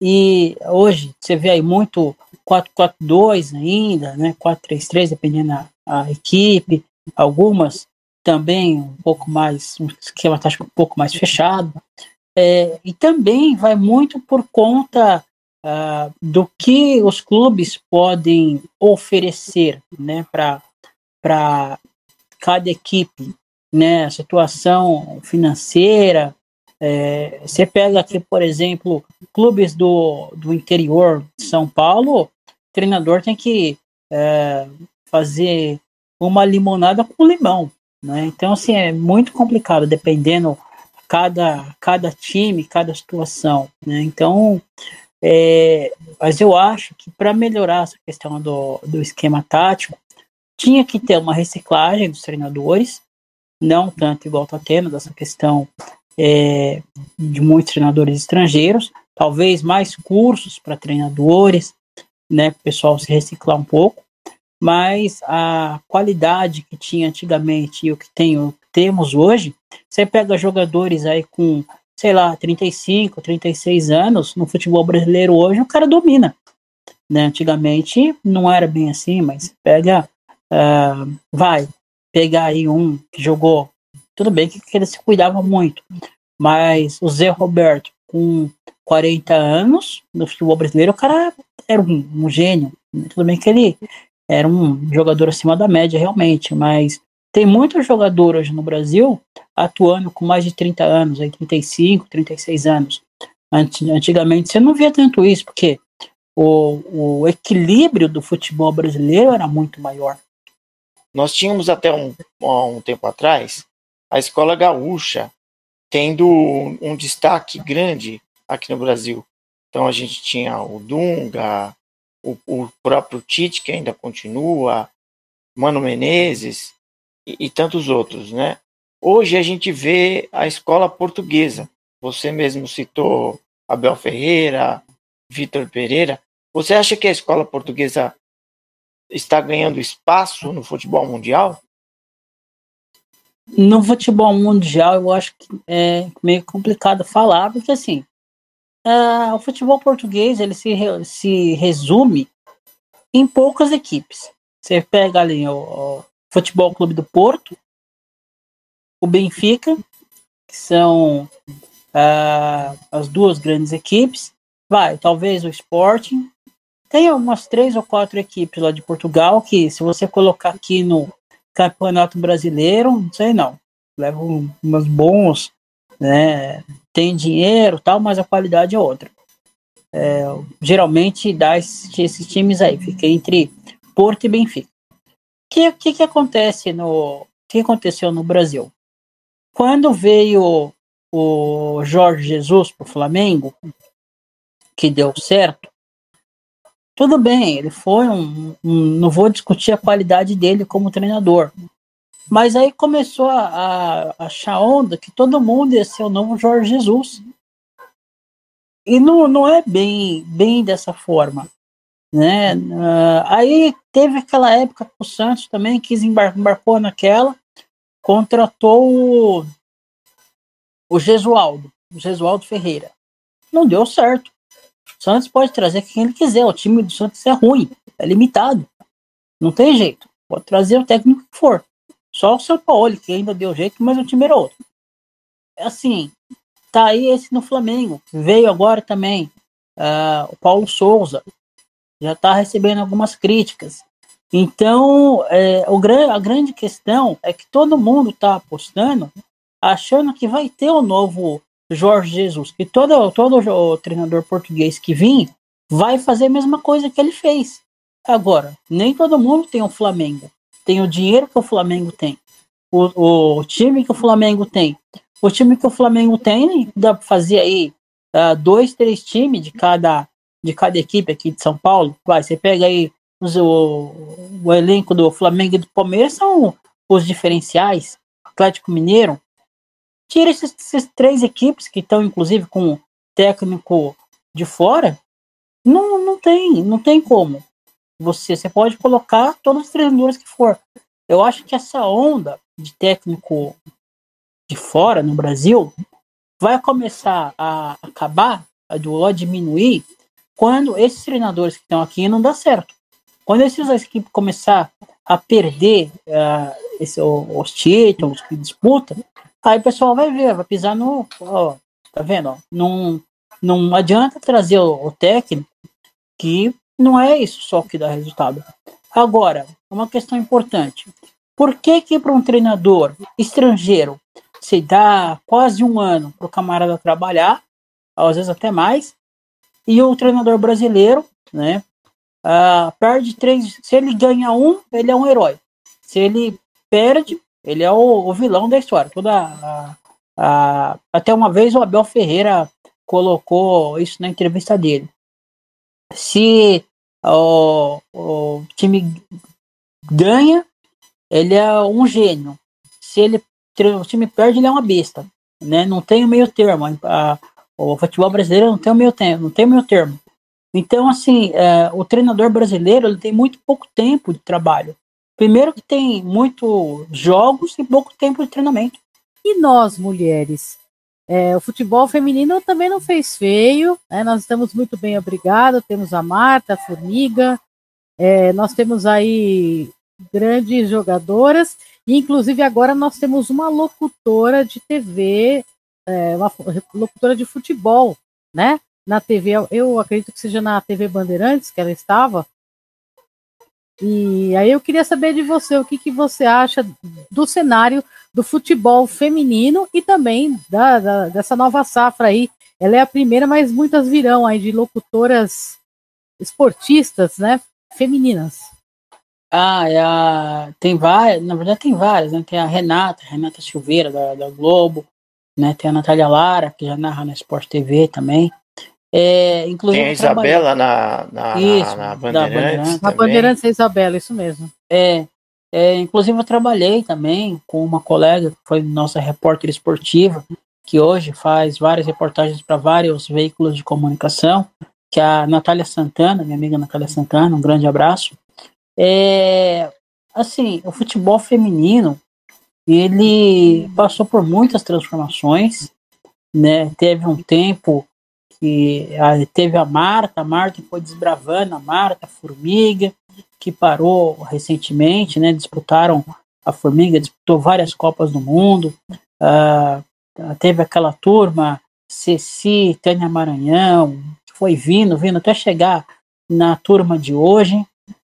e hoje você vê aí muito 4-4-2 ainda, né? 4-3-3, dependendo da equipe, algumas também um pouco mais, um esquema tático um pouco mais fechado. É, e também vai muito por conta uh, do que os clubes podem oferecer né, para cada equipe, né, a situação financeira. É, você pega aqui, por exemplo, clubes do, do interior de São Paulo, o treinador tem que é, fazer uma limonada com limão. Né? Então, assim, é muito complicado, dependendo cada, cada time, cada situação. Né? Então, é, mas eu acho que para melhorar essa questão do, do esquema tático, tinha que ter uma reciclagem dos treinadores, não tanto igual está tendo dessa questão é, de muitos treinadores estrangeiros, talvez mais cursos para treinadores, né, o pessoal se reciclar um pouco, mas a qualidade que tinha antigamente e o que tem, temos hoje, você pega jogadores aí com, sei lá, 35, 36 anos no futebol brasileiro hoje, o cara domina. Né? Antigamente não era bem assim, mas pega, uh, vai, pegar aí um que jogou, tudo bem que, que ele se cuidava muito, mas o Zé Roberto, com 40 anos no futebol brasileiro, o cara era um, um gênio. Tudo bem que ele era um jogador acima da média realmente, mas tem muitos jogadores no Brasil atuando com mais de 30 anos, aí 35, 36 anos. Antigamente você não via tanto isso, porque o, o equilíbrio do futebol brasileiro era muito maior. Nós tínhamos até um, um tempo atrás a escola gaúcha tendo um destaque grande aqui no Brasil. Então a gente tinha o Dunga, o, o próprio Tite, que ainda continua, Mano Menezes e, e tantos outros, né? Hoje a gente vê a escola portuguesa. Você mesmo citou Abel Ferreira, Vitor Pereira. Você acha que a escola portuguesa está ganhando espaço no futebol mundial? No futebol mundial, eu acho que é meio complicado falar, porque assim, Uh, o futebol português ele se, se resume em poucas equipes. Você pega ali o, o Futebol Clube do Porto, o Benfica, que são uh, as duas grandes equipes. Vai, talvez o Sporting. Tem umas três ou quatro equipes lá de Portugal que, se você colocar aqui no Campeonato Brasileiro, não sei não, levam umas bons né? Tem dinheiro tal, mas a qualidade é outra. É, geralmente dá esses, esses, times aí, fica entre Porto e Benfica. O que, que, que acontece no que aconteceu no Brasil? Quando veio o Jorge Jesus para o Flamengo, que deu certo, tudo bem, ele foi um, um, Não vou discutir a qualidade dele como treinador, mas aí começou a, a, achar onda que todo mundo ia ser o novo Jorge Jesus. E não, não é bem, bem dessa forma. Né? Uh, aí teve aquela época que o Santos também quis embar embarcou naquela, contratou o, o Gesualdo, o Gesualdo Ferreira. Não deu certo. O Santos pode trazer quem ele quiser, o time do Santos é ruim, é limitado. Não tem jeito. Pode trazer o técnico que for. Só o São Paulo, que ainda deu jeito, mas o time era outro. Assim, tá aí esse no Flamengo. Veio agora também uh, o Paulo Souza. Já está recebendo algumas críticas. Então, é, o, a grande questão é que todo mundo está apostando, achando que vai ter o novo Jorge Jesus, que todo, todo o treinador português que vir vai fazer a mesma coisa que ele fez. Agora, nem todo mundo tem o Flamengo tem o dinheiro que o Flamengo tem, o, o time que o Flamengo tem. O time que o Flamengo tem, dá para fazer aí uh, dois, três times de cada, de cada equipe aqui de São Paulo. Vai, você pega aí os, o, o elenco do Flamengo e do Palmeiras, são os diferenciais. Atlético Mineiro. Tira esses, esses três equipes que estão, inclusive, com técnico de fora. Não, não tem, não tem como. Você, você pode colocar todos os treinadores que for. Eu acho que essa onda de técnico de fora, no Brasil, vai começar a acabar, a diminuir, quando esses treinadores que estão aqui não dá certo. Quando esses equipes começar a perder uh, esse, os títulos que disputa, aí o pessoal vai ver, vai pisar no. Ó, tá vendo? Não, não adianta trazer o, o técnico que não é isso só que dá resultado. Agora, uma questão importante. Por que que para um treinador estrangeiro se dá quase um ano para o camarada trabalhar, às vezes até mais, e o treinador brasileiro, né, uh, perde três, se ele ganha um, ele é um herói. Se ele perde, ele é o, o vilão da história. Toda a, a, até uma vez o Abel Ferreira colocou isso na entrevista dele. Se o, o time ganha, ele é um gênio. Se ele o time perde, ele é uma besta. Né? Não tem o meio termo. A, o futebol brasileiro não tem o meio termo, não tem meio termo. Então, assim, é, o treinador brasileiro ele tem muito pouco tempo de trabalho. Primeiro que tem muitos jogos e pouco tempo de treinamento. E nós, mulheres? É, o futebol feminino também não fez feio, né? nós estamos muito bem obrigado, temos a Marta, a Formiga, é, nós temos aí grandes jogadoras, e inclusive agora nós temos uma locutora de TV, é, uma locutora de futebol, né? Na TV, eu acredito que seja na TV Bandeirantes que ela estava, e aí eu queria saber de você o que, que você acha do cenário do futebol feminino e também da, da, dessa nova safra aí. Ela é a primeira, mas muitas virão aí de locutoras esportistas, né? Femininas. Ah, é a... tem várias, na verdade tem várias, né? Tem a Renata, Renata Silveira da, da Globo, né? Tem a Natália Lara, que já narra na Sport TV também. É, inclusive Tem a Isabela na, na, isso, na, na Bandeirantes. Na Bandeirantes é Isabela, isso mesmo. É, é, inclusive eu trabalhei também com uma colega que foi nossa repórter esportiva, que hoje faz várias reportagens para vários veículos de comunicação, que é a Natália Santana, minha amiga Natália Santana, um grande abraço. É, assim, o futebol feminino, ele passou por muitas transformações, né? Teve um tempo que teve a Marta, a Marta foi desbravando, a Marta, a Formiga, que parou recentemente, né? Disputaram a Formiga, disputou várias Copas do Mundo. Uh, teve aquela turma, Ceci, Tânia Maranhão, foi vindo, vindo até chegar na turma de hoje,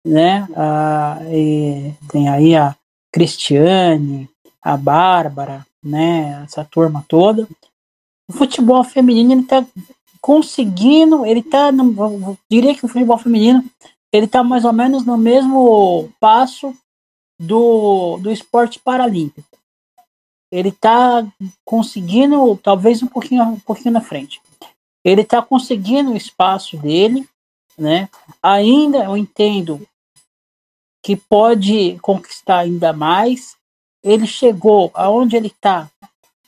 né? Uh, tem aí a Cristiane, a Bárbara, né? Essa turma toda. O futebol feminino está conseguindo, ele tá, no, diria que o futebol feminino, ele tá mais ou menos no mesmo passo do, do esporte paralímpico. Ele tá conseguindo, talvez um pouquinho, um pouquinho na frente. Ele tá conseguindo o espaço dele, né? Ainda eu entendo que pode conquistar ainda mais. Ele chegou aonde ele está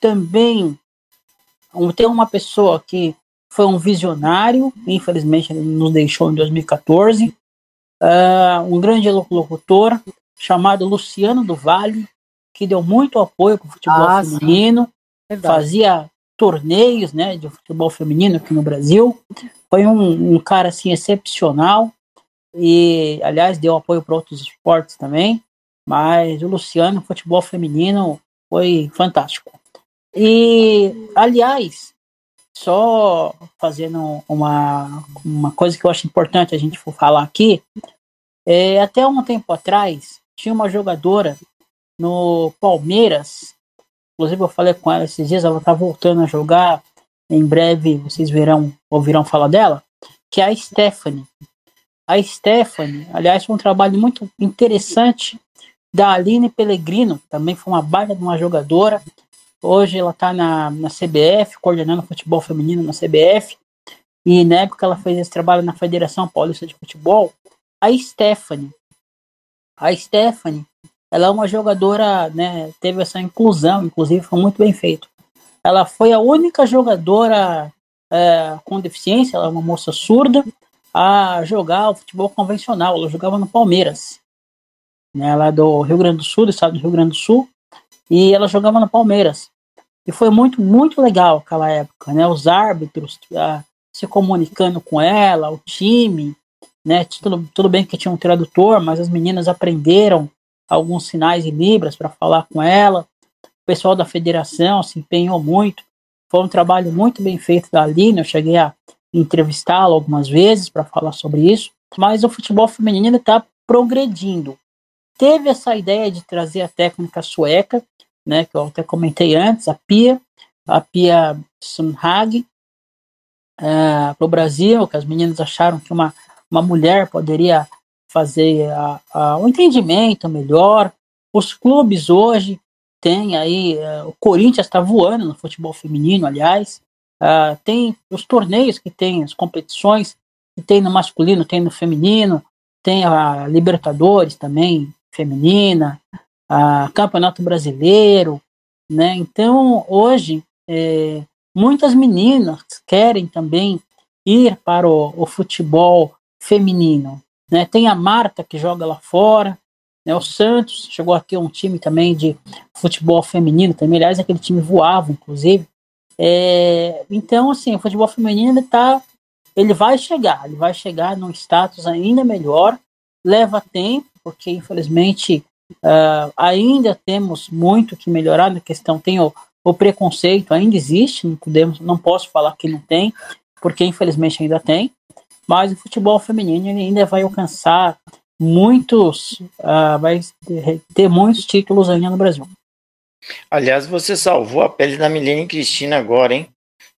também tem uma pessoa que foi um visionário, infelizmente ele nos deixou em 2014. Uh, ah, um grande locutor chamado Luciano do Vale, que deu muito apoio para o futebol ah, feminino, fazia torneios né, de futebol feminino aqui no Brasil. Foi um, um cara assim excepcional e, aliás, deu apoio para outros esportes também. Mas o Luciano, futebol feminino, foi fantástico. E, aliás, só fazendo uma, uma coisa que eu acho importante a gente for falar aqui, é, até um tempo atrás tinha uma jogadora no Palmeiras, inclusive eu falei com ela esses dias, ela está voltando a jogar, em breve vocês verão, ouvirão falar dela, que é a Stephanie. A Stephanie, aliás, foi um trabalho muito interessante da Aline Pellegrino, também foi uma baita de uma jogadora, Hoje ela está na, na CBF, coordenando futebol feminino na CBF. E na época ela fez esse trabalho na Federação Paulista de Futebol. A Stephanie. A Stephanie, ela é uma jogadora, né, teve essa inclusão, inclusive foi muito bem feito. Ela foi a única jogadora é, com deficiência, ela é uma moça surda, a jogar o futebol convencional. Ela jogava no Palmeiras. Né, ela é do Rio Grande do Sul, do estado do Rio Grande do Sul, e ela jogava no Palmeiras. E foi muito, muito legal aquela época, né? Os árbitros uh, se comunicando com ela, o time, né? Tudo, tudo bem que tinha um tradutor, mas as meninas aprenderam alguns sinais em libras para falar com ela. O pessoal da federação se empenhou muito. Foi um trabalho muito bem feito da Aline. Eu cheguei a entrevistá-la algumas vezes para falar sobre isso. Mas o futebol feminino está progredindo. Teve essa ideia de trazer a técnica sueca, né, que eu até comentei antes, a Pia, a Pia Sunhag, uh, é, para o Brasil, que as meninas acharam que uma, uma mulher poderia fazer a, a, um entendimento melhor. Os clubes hoje têm aí, uh, o Corinthians está voando no futebol feminino, aliás, uh, tem os torneios que tem, as competições que tem no masculino, tem no feminino, tem a Libertadores também, feminina, a Campeonato Brasileiro, né? Então, hoje, é, muitas meninas querem também ir para o, o, futebol feminino, né? Tem a Marta que joga lá fora, né? O Santos chegou a ter um time também de futebol feminino também, aliás, aquele time voava, inclusive. É, então, assim, o futebol feminino está ele vai chegar, ele vai chegar num status ainda melhor, leva tempo, porque infelizmente Uh, ainda temos muito que melhorar na questão. Tem o, o, preconceito, ainda existe, não podemos, não posso falar que não tem, porque infelizmente ainda tem. Mas o futebol feminino ainda vai alcançar muitos, uh, vai ter muitos títulos ainda no Brasil. Aliás, você salvou a pele da Milene Cristina agora, hein?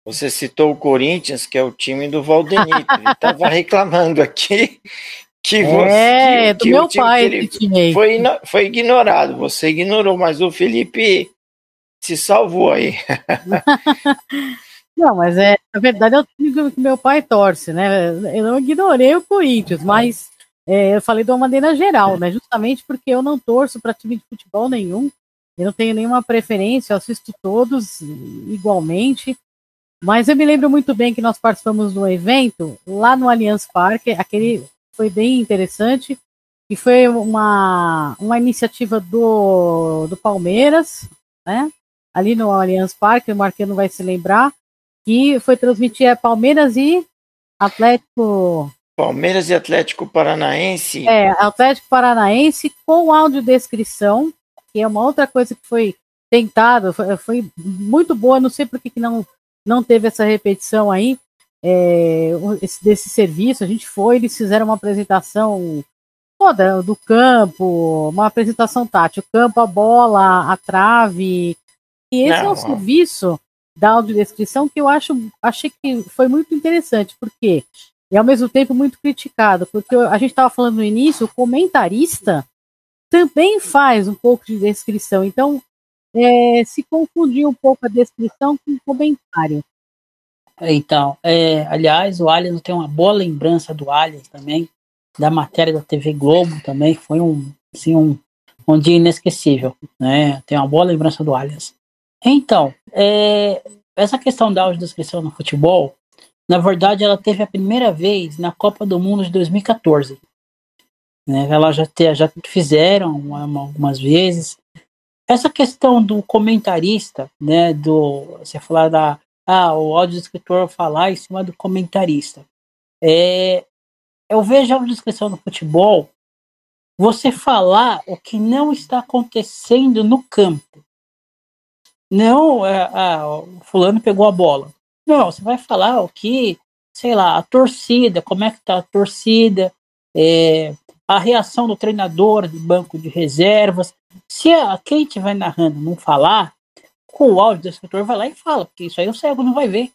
Você citou o Corinthians, que é o time do Valdenito. Ele estava (laughs) reclamando aqui que você. É, que, do meu pai. ele foi, foi ignorado. Você ignorou, mas o Felipe se salvou aí. (laughs) Não, mas é, na verdade é o time que meu pai torce, né? Eu não ignorei o Corinthians, mas é, eu falei de uma maneira geral, né? Justamente porque eu não torço para time de futebol nenhum, eu não tenho nenhuma preferência, eu assisto todos igualmente. Mas eu me lembro muito bem que nós participamos de um evento lá no Allianz Parque, aquele foi bem interessante. E foi uma, uma iniciativa do, do Palmeiras, né? Ali no Allianz Parque, o Marquinhos vai se lembrar, que foi transmitir é, Palmeiras e Atlético. Palmeiras e Atlético Paranaense. É, Atlético Paranaense com audiodescrição, que é uma outra coisa que foi tentada, foi, foi muito boa, não sei por que, que não, não teve essa repetição aí, é, esse, desse serviço. A gente foi, eles fizeram uma apresentação toda do campo, uma apresentação tátil, o campo, a bola, a trave. E esse Não. é um serviço da audiodescrição que eu acho, achei que foi muito interessante, porque e ao mesmo tempo muito criticado, porque a gente estava falando no início, o comentarista também faz um pouco de descrição, então é, se confundir um pouco a descrição com o comentário. Então, é, aliás, o Allianz tem uma boa lembrança do Allianz também, da matéria da TV Globo também, foi um, assim, um, um dia inesquecível, né? Tem uma boa lembrança do Allianz. Então, é, essa questão da audiodescrição no futebol, na verdade, ela teve a primeira vez na Copa do Mundo de 2014. Né? Ela já, te, já fizeram algumas vezes. Essa questão do comentarista, né, do você falar da ah, o audiodescritor falar em cima do comentarista. É, eu vejo a audiodescrição no futebol você falar o que não está acontecendo no campo. Não, é, ah, o fulano pegou a bola. Não, você vai falar o que, sei lá, a torcida, como é que tá a torcida, é, a reação do treinador de banco de reservas. Se a, quem estiver narrando não falar, com o áudio do escritor, vai lá e fala, porque isso aí o cego não vai ver.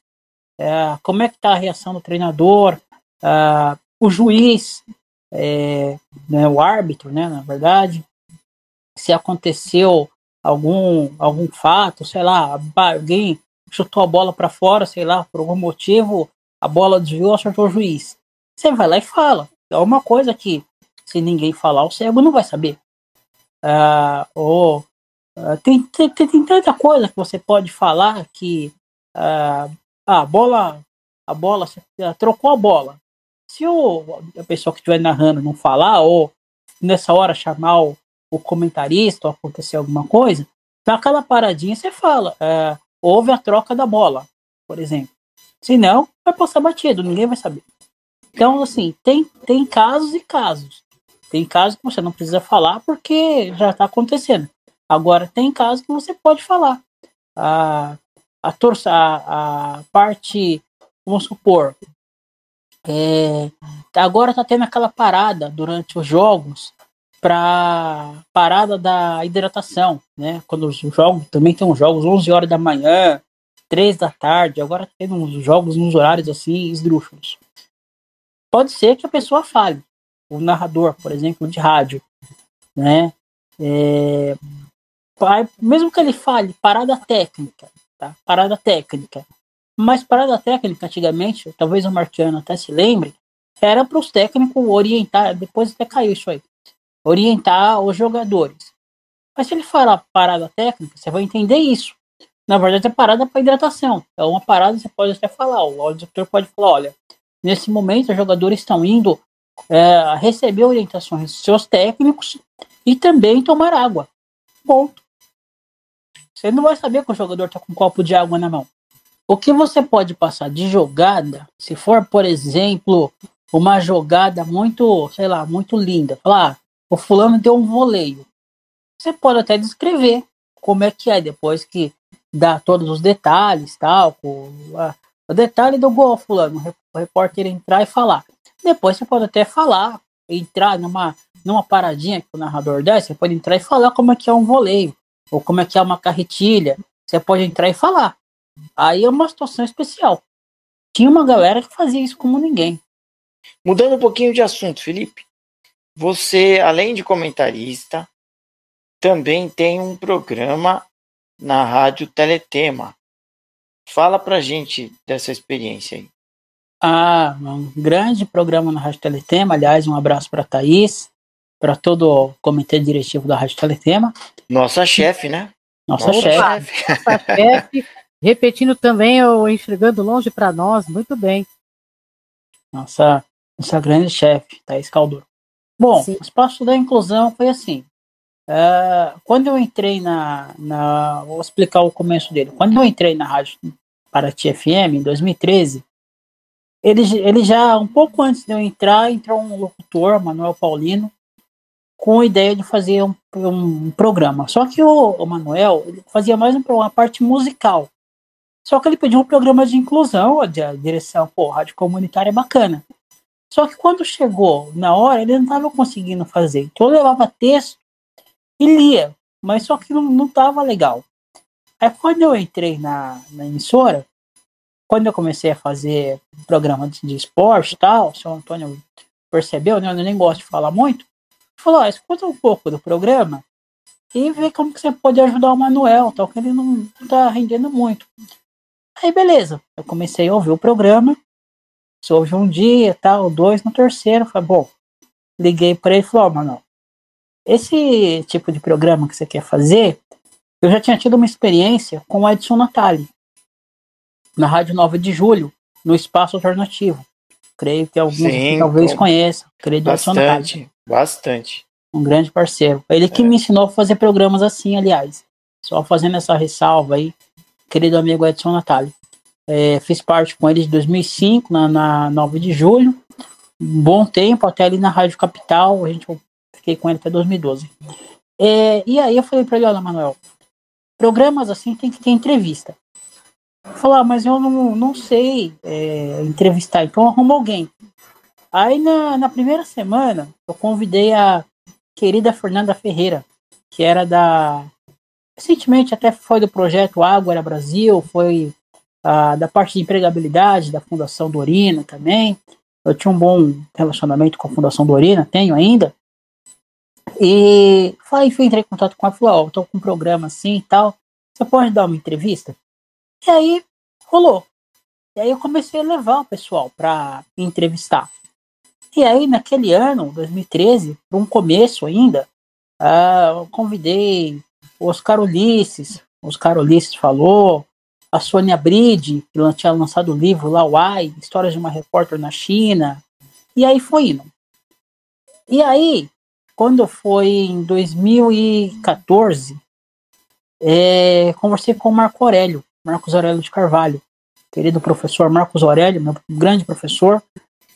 É, como é que está a reação do treinador, uh, o juiz, é, né, o árbitro, né, na verdade, se aconteceu algum, algum fato, sei lá, alguém chutou a bola para fora, sei lá, por algum motivo, a bola desviou, acertou o juiz. Você vai lá e fala. É uma coisa que, se ninguém falar, o cego não vai saber. Uh, ou Uh, tem, tem, tem, tanta coisa que você pode falar que uh, a bola, a bola, uh, trocou a bola. Se o, a pessoa que estiver narrando não falar, ou nessa hora chamar o, o comentarista ou acontecer alguma coisa, naquela paradinha você fala. houve a troca da bola, por exemplo. Se não, vai passar batido, ninguém vai saber. Então, assim, tem, tem casos e casos. Tem casos que você não precisa falar porque já está acontecendo. Agora, tem casos que você pode falar. A, a, torça, a, a parte, vamos supor, é, agora está tendo aquela parada durante os jogos para parada da hidratação, né? Quando os jogos também tem uns jogos 11 horas da manhã, 3 da tarde, agora tem uns jogos nos horários assim esdrúxulos. Pode ser que a pessoa fale, o narrador, por exemplo, de rádio, né? É, mesmo que ele fale parada técnica, tá? Parada técnica. Mas parada técnica, antigamente, talvez o Marciano até se lembre, era para os técnicos orientar, depois até caiu isso aí, orientar os jogadores. Mas se ele falar parada técnica, você vai entender isso. Na verdade, é parada para hidratação. É uma parada, você pode até falar, o auditor pode falar, olha, nesse momento os jogadores estão indo é, receber orientações dos seus técnicos e também tomar água. Ponto. Você não vai saber que o jogador está com um copo de água na mão. O que você pode passar de jogada, se for, por exemplo, uma jogada muito, sei lá, muito linda, falar, ah, o fulano deu um voleio. Você pode até descrever como é que é, depois que dá todos os detalhes, tal, com, ah, o detalhe do gol, fulano, o repórter entrar e falar. Depois você pode até falar, entrar numa, numa paradinha que o narrador dá, você pode entrar e falar como é que é um voleio, ou como é que é uma carretilha. Você pode entrar e falar. Aí é uma situação especial. Tinha uma galera que fazia isso como ninguém. Mudando um pouquinho de assunto, Felipe. Você, além de comentarista, também tem um programa na Rádio Teletema. Fala pra gente dessa experiência aí. Ah, um grande programa na Rádio Teletema. Aliás, um abraço para Thaís, para todo o comitê diretivo da Rádio Teletema. Nossa chefe, né? Nossa, Nossa chefe. Nossa chefe. Repetindo também o Enxergando Longe para nós, muito bem. Nossa, nossa grande chefe, Thaís Caldor. Bom, Sim. o espaço da inclusão foi assim. Uh, quando eu entrei na, na. Vou explicar o começo dele. Quando eu entrei na Rádio Paraty FM, em 2013, ele, ele já, um pouco antes de eu entrar, entrou um locutor, Manuel Paulino, com a ideia de fazer um, um programa. Só que o, o Manuel fazia mais uma parte musical. Só que ele pediu um programa de inclusão, a direção, pô, rádio comunitária é bacana. Só que quando chegou na hora, ele não estava conseguindo fazer. Então eu levava texto e lia, mas só que não estava legal. Aí quando eu entrei na, na emissora, quando eu comecei a fazer programa de, de esporte e tal, o senhor Antônio percebeu, né, eu nem gosto de falar muito, falou, ah, escuta um pouco do programa e vê como que você pode ajudar o Manuel, tal, que ele não está rendendo muito. Aí beleza, eu comecei a ouvir o programa, se ouve um dia, tal, dois, no terceiro, falei, bom, liguei para ele e falei, ó, oh, mano, esse tipo de programa que você quer fazer, eu já tinha tido uma experiência com o Edson Natali, na Rádio 9 de Julho, no Espaço Alternativo. Creio que alguns Sim, talvez conheçam. Creio bastante, bastante. Um grande parceiro. Ele que é. me ensinou a fazer programas assim, aliás. Só fazendo essa ressalva aí, querido amigo Edson Natália. É, fiz parte com ele de 2005, na, na 9 de julho. Um bom tempo, até ali na Rádio Capital. A gente fiquei com ele até 2012. É, e aí eu falei para ele, olha, Manuel, programas assim tem que ter entrevista. Falar, ah, mas eu não, não sei é, entrevistar, então arruma alguém. Aí na, na primeira semana eu convidei a querida Fernanda Ferreira, que era da recentemente até foi do projeto Água Brasil, foi ah, da parte de empregabilidade da Fundação Dorina também. Eu tinha um bom relacionamento com a Fundação Dorina, tenho ainda. E falei, fui, entrei em contato com ela, falou, ó, oh, tô com um programa assim e tal, você pode dar uma entrevista? E aí, rolou. E aí eu comecei a levar o pessoal para entrevistar. E aí, naquele ano, 2013, para um começo ainda, uh, eu convidei Oscar Ulisses, Oscar Ulisses falou, a Sônia Bride, que tinha lançado o livro lá, Uai, Histórias de uma Repórter na China, e aí foi indo. E aí, quando foi em 2014, é, conversei com o Marco Aurélio, Marcos Aurélio de Carvalho. Querido professor Marcos Aurélio, meu grande professor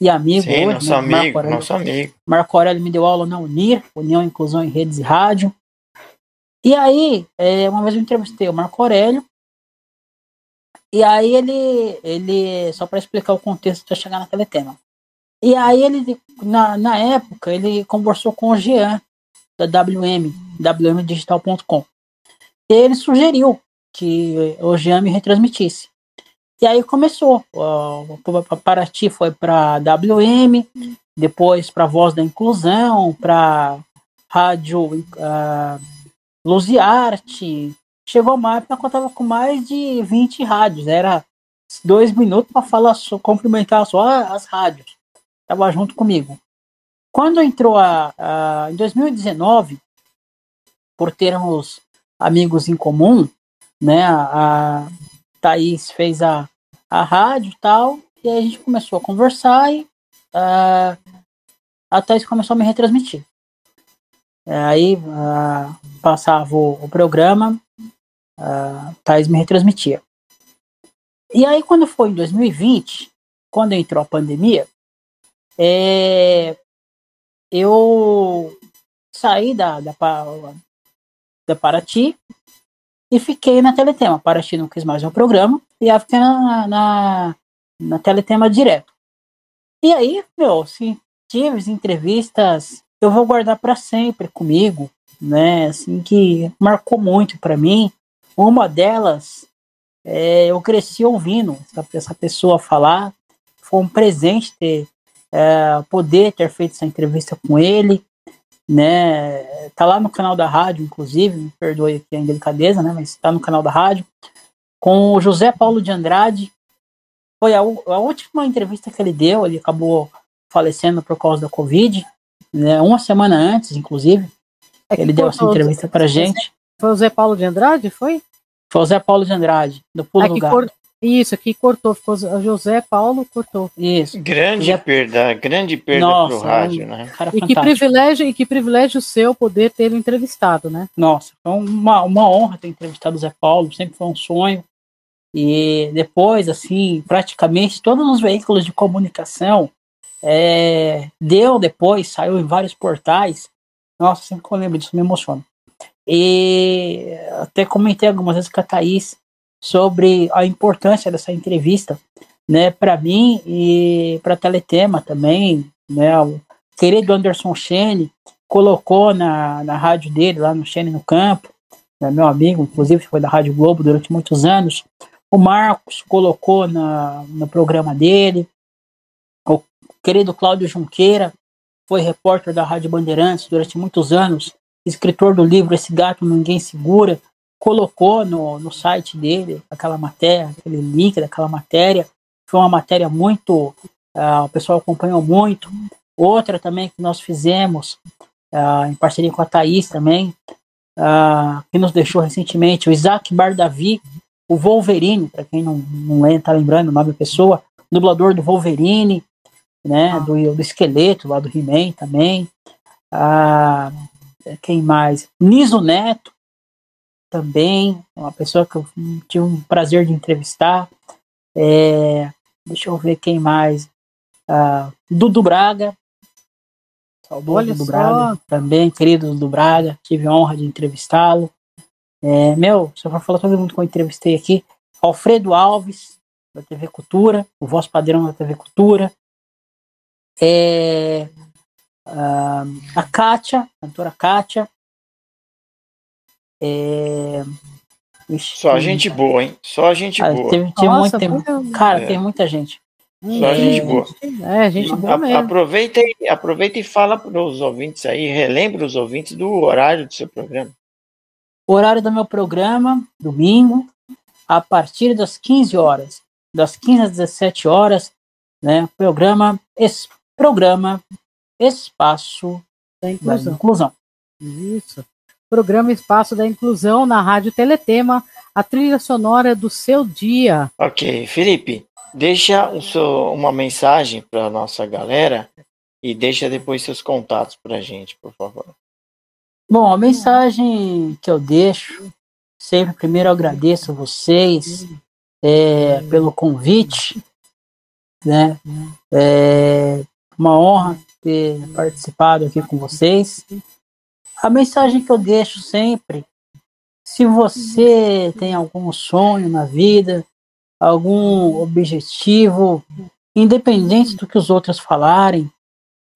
e amigo Sim, hoje, nosso né? amigo, Marco Aurélio, nosso amigo. Marco Aurélio me deu aula na Unir, União Inclusão em Redes e Rádio. E aí, é, uma vez eu entrevistei o Marco Aurélio, e aí ele, ele só para explicar o contexto para chegar naquele tema. E aí ele, na, na época, ele conversou com o Jean, da WM, wmdigital.com. E ele sugeriu que o Jean me retransmitisse. E aí começou. O Paraty foi para WM, depois para Voz da Inclusão, para Rádio uh, Luziarte. Chegou uma época que eu estava com mais de 20 rádios. Era dois minutos para falar, só, cumprimentar só as rádios. Estava junto comigo. Quando entrou a, a, em 2019, por termos amigos em comum, né, a, a Thaís fez a, a rádio e tal, e aí a gente começou a conversar e a, a Thaís começou a me retransmitir. Aí passava o, o programa, a Thaís me retransmitia. E aí quando foi em 2020, quando entrou a pandemia, é, eu saí da, da, da Paraty e fiquei na Teletema. Paraty não quis mais o programa e eu fiquei na, na, na Teletema direto. E aí, meu, assim, tive entrevistas, eu vou guardar para sempre comigo, né? Assim, que marcou muito para mim. Uma delas, é, eu cresci ouvindo essa, essa pessoa falar. Foi um presente ter é, poder ter feito essa entrevista com ele, né? Tá lá no canal da rádio, inclusive, me perdoe aqui a indelicadeza, né? Mas tá no canal da rádio, com o José Paulo de Andrade. Foi a, a última entrevista que ele deu, ele acabou falecendo por causa da Covid, né? Uma semana antes, inclusive. É ele deu essa entrevista pra gente. Foi o José Paulo de Andrade, foi? Foi o José Paulo de Andrade, do Pulo é do Gato. Isso, aqui cortou, ficou José Paulo cortou. Isso. Grande Já... perda, grande perda Nossa, pro rádio, né? e que privilégio, e que privilégio seu poder ter entrevistado, né? Nossa, foi uma, uma honra ter entrevistado o Zé Paulo, sempre foi um sonho. E depois, assim, praticamente todos os veículos de comunicação é, deu depois, saiu em vários portais. Nossa, sempre que eu lembro disso, me emociono. E até comentei algumas vezes com a Thaís sobre a importância dessa entrevista, né, para mim e para Teletema também, né, o querido Anderson Chene colocou na, na rádio dele, lá no Chene no Campo, né, meu amigo, inclusive foi da Rádio Globo durante muitos anos, o Marcos colocou na, no programa dele, o querido Cláudio Junqueira foi repórter da Rádio Bandeirantes durante muitos anos, escritor do livro Esse Gato Ninguém Segura, colocou no, no site dele aquela matéria, aquele link daquela matéria. Foi uma matéria muito. Uh, o pessoal acompanhou muito. Outra também que nós fizemos, uh, em parceria com a Thaís também, uh, que nos deixou recentemente, o Isaac Bardavi, o Wolverine, para quem não, não está lembrando o nome da pessoa, dublador do Wolverine, né, do, do esqueleto lá do He-Man também. quem mais? Niso Neto, também, uma pessoa que eu tive um prazer de entrevistar. É, deixa eu ver quem mais. Uh, Dudu Braga. Saudoso Dudu Braga. Também, querido Dudu Braga. Tive a honra de entrevistá-lo. É, meu, só para falar todo mundo que eu entrevistei aqui. Alfredo Alves, da TV Cultura. O voz padrão da TV Cultura. É, uh, a Kátia, cantora Kátia, é... Ixi, Só tem... gente boa, hein? Só gente ah, boa. Tem, tem Nossa, muito, cara, é. tem muita gente. Só é, gente boa. É, gente boa mesmo. Aproveita e, aproveita e fala para os ouvintes aí, relembra os ouvintes do horário do seu programa. O horário do meu programa, domingo, a partir das 15 horas. Das 15 às 17 horas, né? Programa, es, programa Espaço da Inclusão. Da inclusão. Isso programa Espaço da Inclusão na Rádio Teletema, a trilha sonora do seu dia. Ok, Felipe, deixa uma mensagem para a nossa galera e deixa depois seus contatos para a gente, por favor. Bom, a mensagem que eu deixo Sempre primeiro agradeço vocês é, pelo convite, né? É uma honra ter participado aqui com vocês. A mensagem que eu deixo sempre, se você tem algum sonho na vida, algum objetivo, independente do que os outros falarem,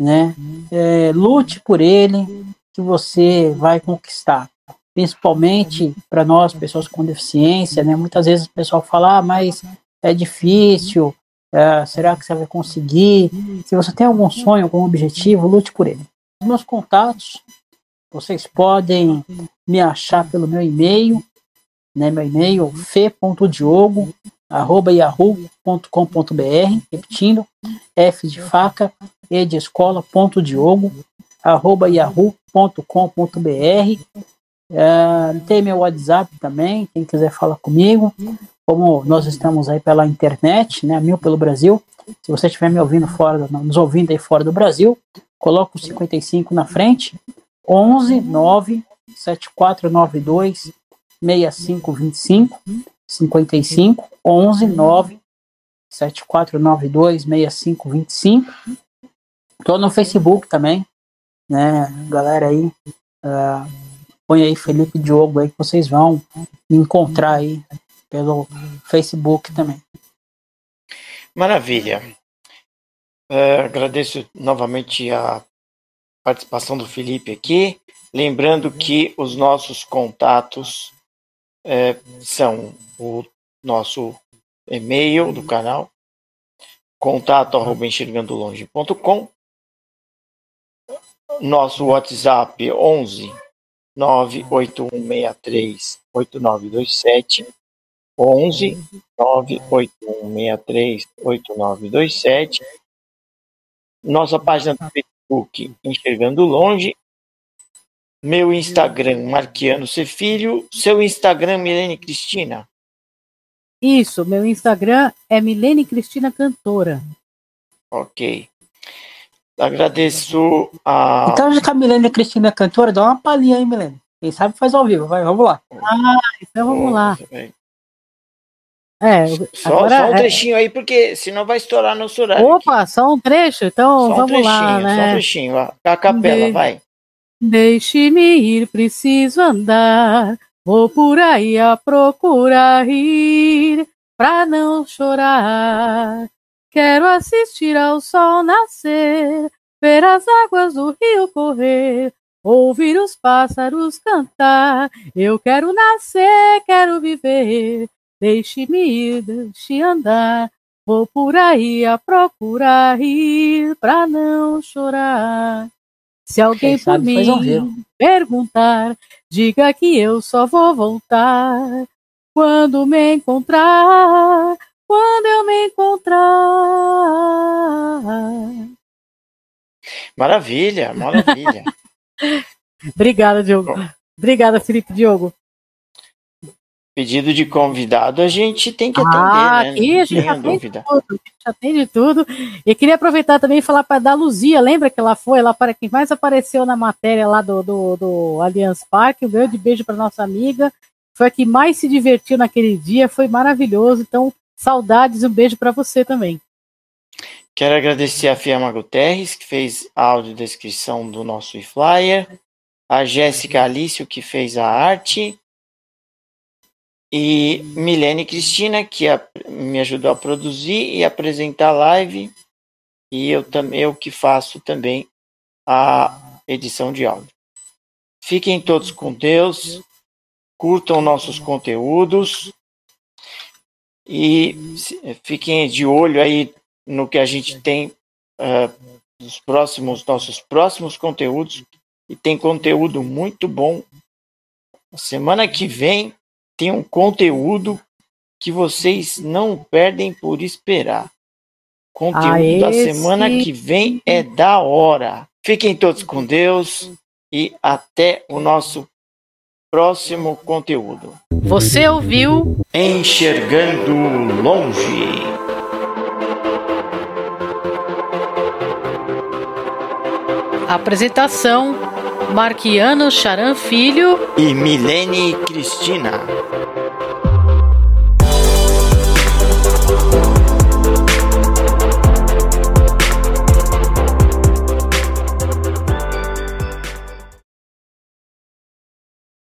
né? É, lute por ele, que você vai conquistar. Principalmente para nós, pessoas com deficiência, né? Muitas vezes o pessoal fala, ah, mas é difícil, é, será que você vai conseguir? Se você tem algum sonho, algum objetivo, lute por ele. Os meus contatos, vocês podem me achar pelo meu e-mail, né? Meu e-mail, fe.diogo, arroba yahoo.com.br, repetindo, F de faca, E de escola, ponto Diogo, arroba yahoo.com.br. É, tem meu WhatsApp também, quem quiser falar comigo. Como nós estamos aí pela internet, né, mil pelo Brasil. Se você estiver me ouvindo fora, nos ouvindo aí fora do Brasil, coloca o 55 na frente. 11 9 7492 6525 55 11 9 7492 6525. Tô no Facebook também, né? Galera aí, uh, põe aí Felipe Diogo aí que vocês vão me encontrar aí pelo Facebook também. Maravilha. Uh, agradeço novamente a participação do Felipe aqui. Lembrando que os nossos contatos é, são o nosso e-mail do canal, contato arroba nosso WhatsApp 11 98163 8927 11 98163 8927 nossa página do Facebook Enxergando Longe meu Instagram Marquiano Ser Filho seu Instagram Milene Cristina isso, meu Instagram é Milene Cristina Cantora. Ok. Agradeço a. Então, já que a Milene Cristina Cantora, dá uma palhinha aí, Milene. Quem sabe faz ao vivo, vai, vamos lá. Ah, então vamos lá. É, só, agora, só um é- trechinho é... aí, porque senão vai estourar no horário. Opa, aqui. só um trecho? Então só vamos um lá, né? Só um trechinho, a capela, De... vai. Deixe-me ir, preciso andar. Vou por aí a procurar rir, pra não chorar. Quero assistir ao sol nascer, ver as águas do rio correr, ouvir os pássaros cantar. Eu quero nascer, quero viver. Deixe-me ir, deixe andar. Vou por aí a procurar rir, pra não chorar. Se alguém por mim perguntar, diga que eu só vou voltar quando me encontrar, quando eu me encontrar. Maravilha, maravilha. (laughs) Obrigada, Diogo. Obrigada, Felipe Diogo. Pedido de convidado a gente tem que atender, ah, né? Aqui a gente dúvida. tudo, a gente atende tudo. E queria aproveitar também e falar para da Luzia, lembra que ela foi, ela para quem mais apareceu na matéria lá do, do, do Allianz Parque, um grande beijo para nossa amiga, foi a que mais se divertiu naquele dia, foi maravilhoso, então saudades, um beijo para você também. Quero agradecer a Fiamma Guterres, que fez a audiodescrição do nosso e-flyer, a Jéssica Alício, que fez a arte, e Milene Cristina, que a, me ajudou a produzir e apresentar a live, e eu também eu que faço também a edição de áudio. Fiquem todos com Deus, curtam nossos conteúdos e fiquem de olho aí no que a gente tem uh, nos próximos nossos próximos conteúdos e tem conteúdo muito bom. Semana que vem tem um conteúdo que vocês não perdem por esperar. Conteúdo ah, da semana que vem é da hora. Fiquem todos com Deus e até o nosso próximo conteúdo. Você ouviu Enxergando Longe. Apresentação Marquiano Charan Filho e Milene Cristina.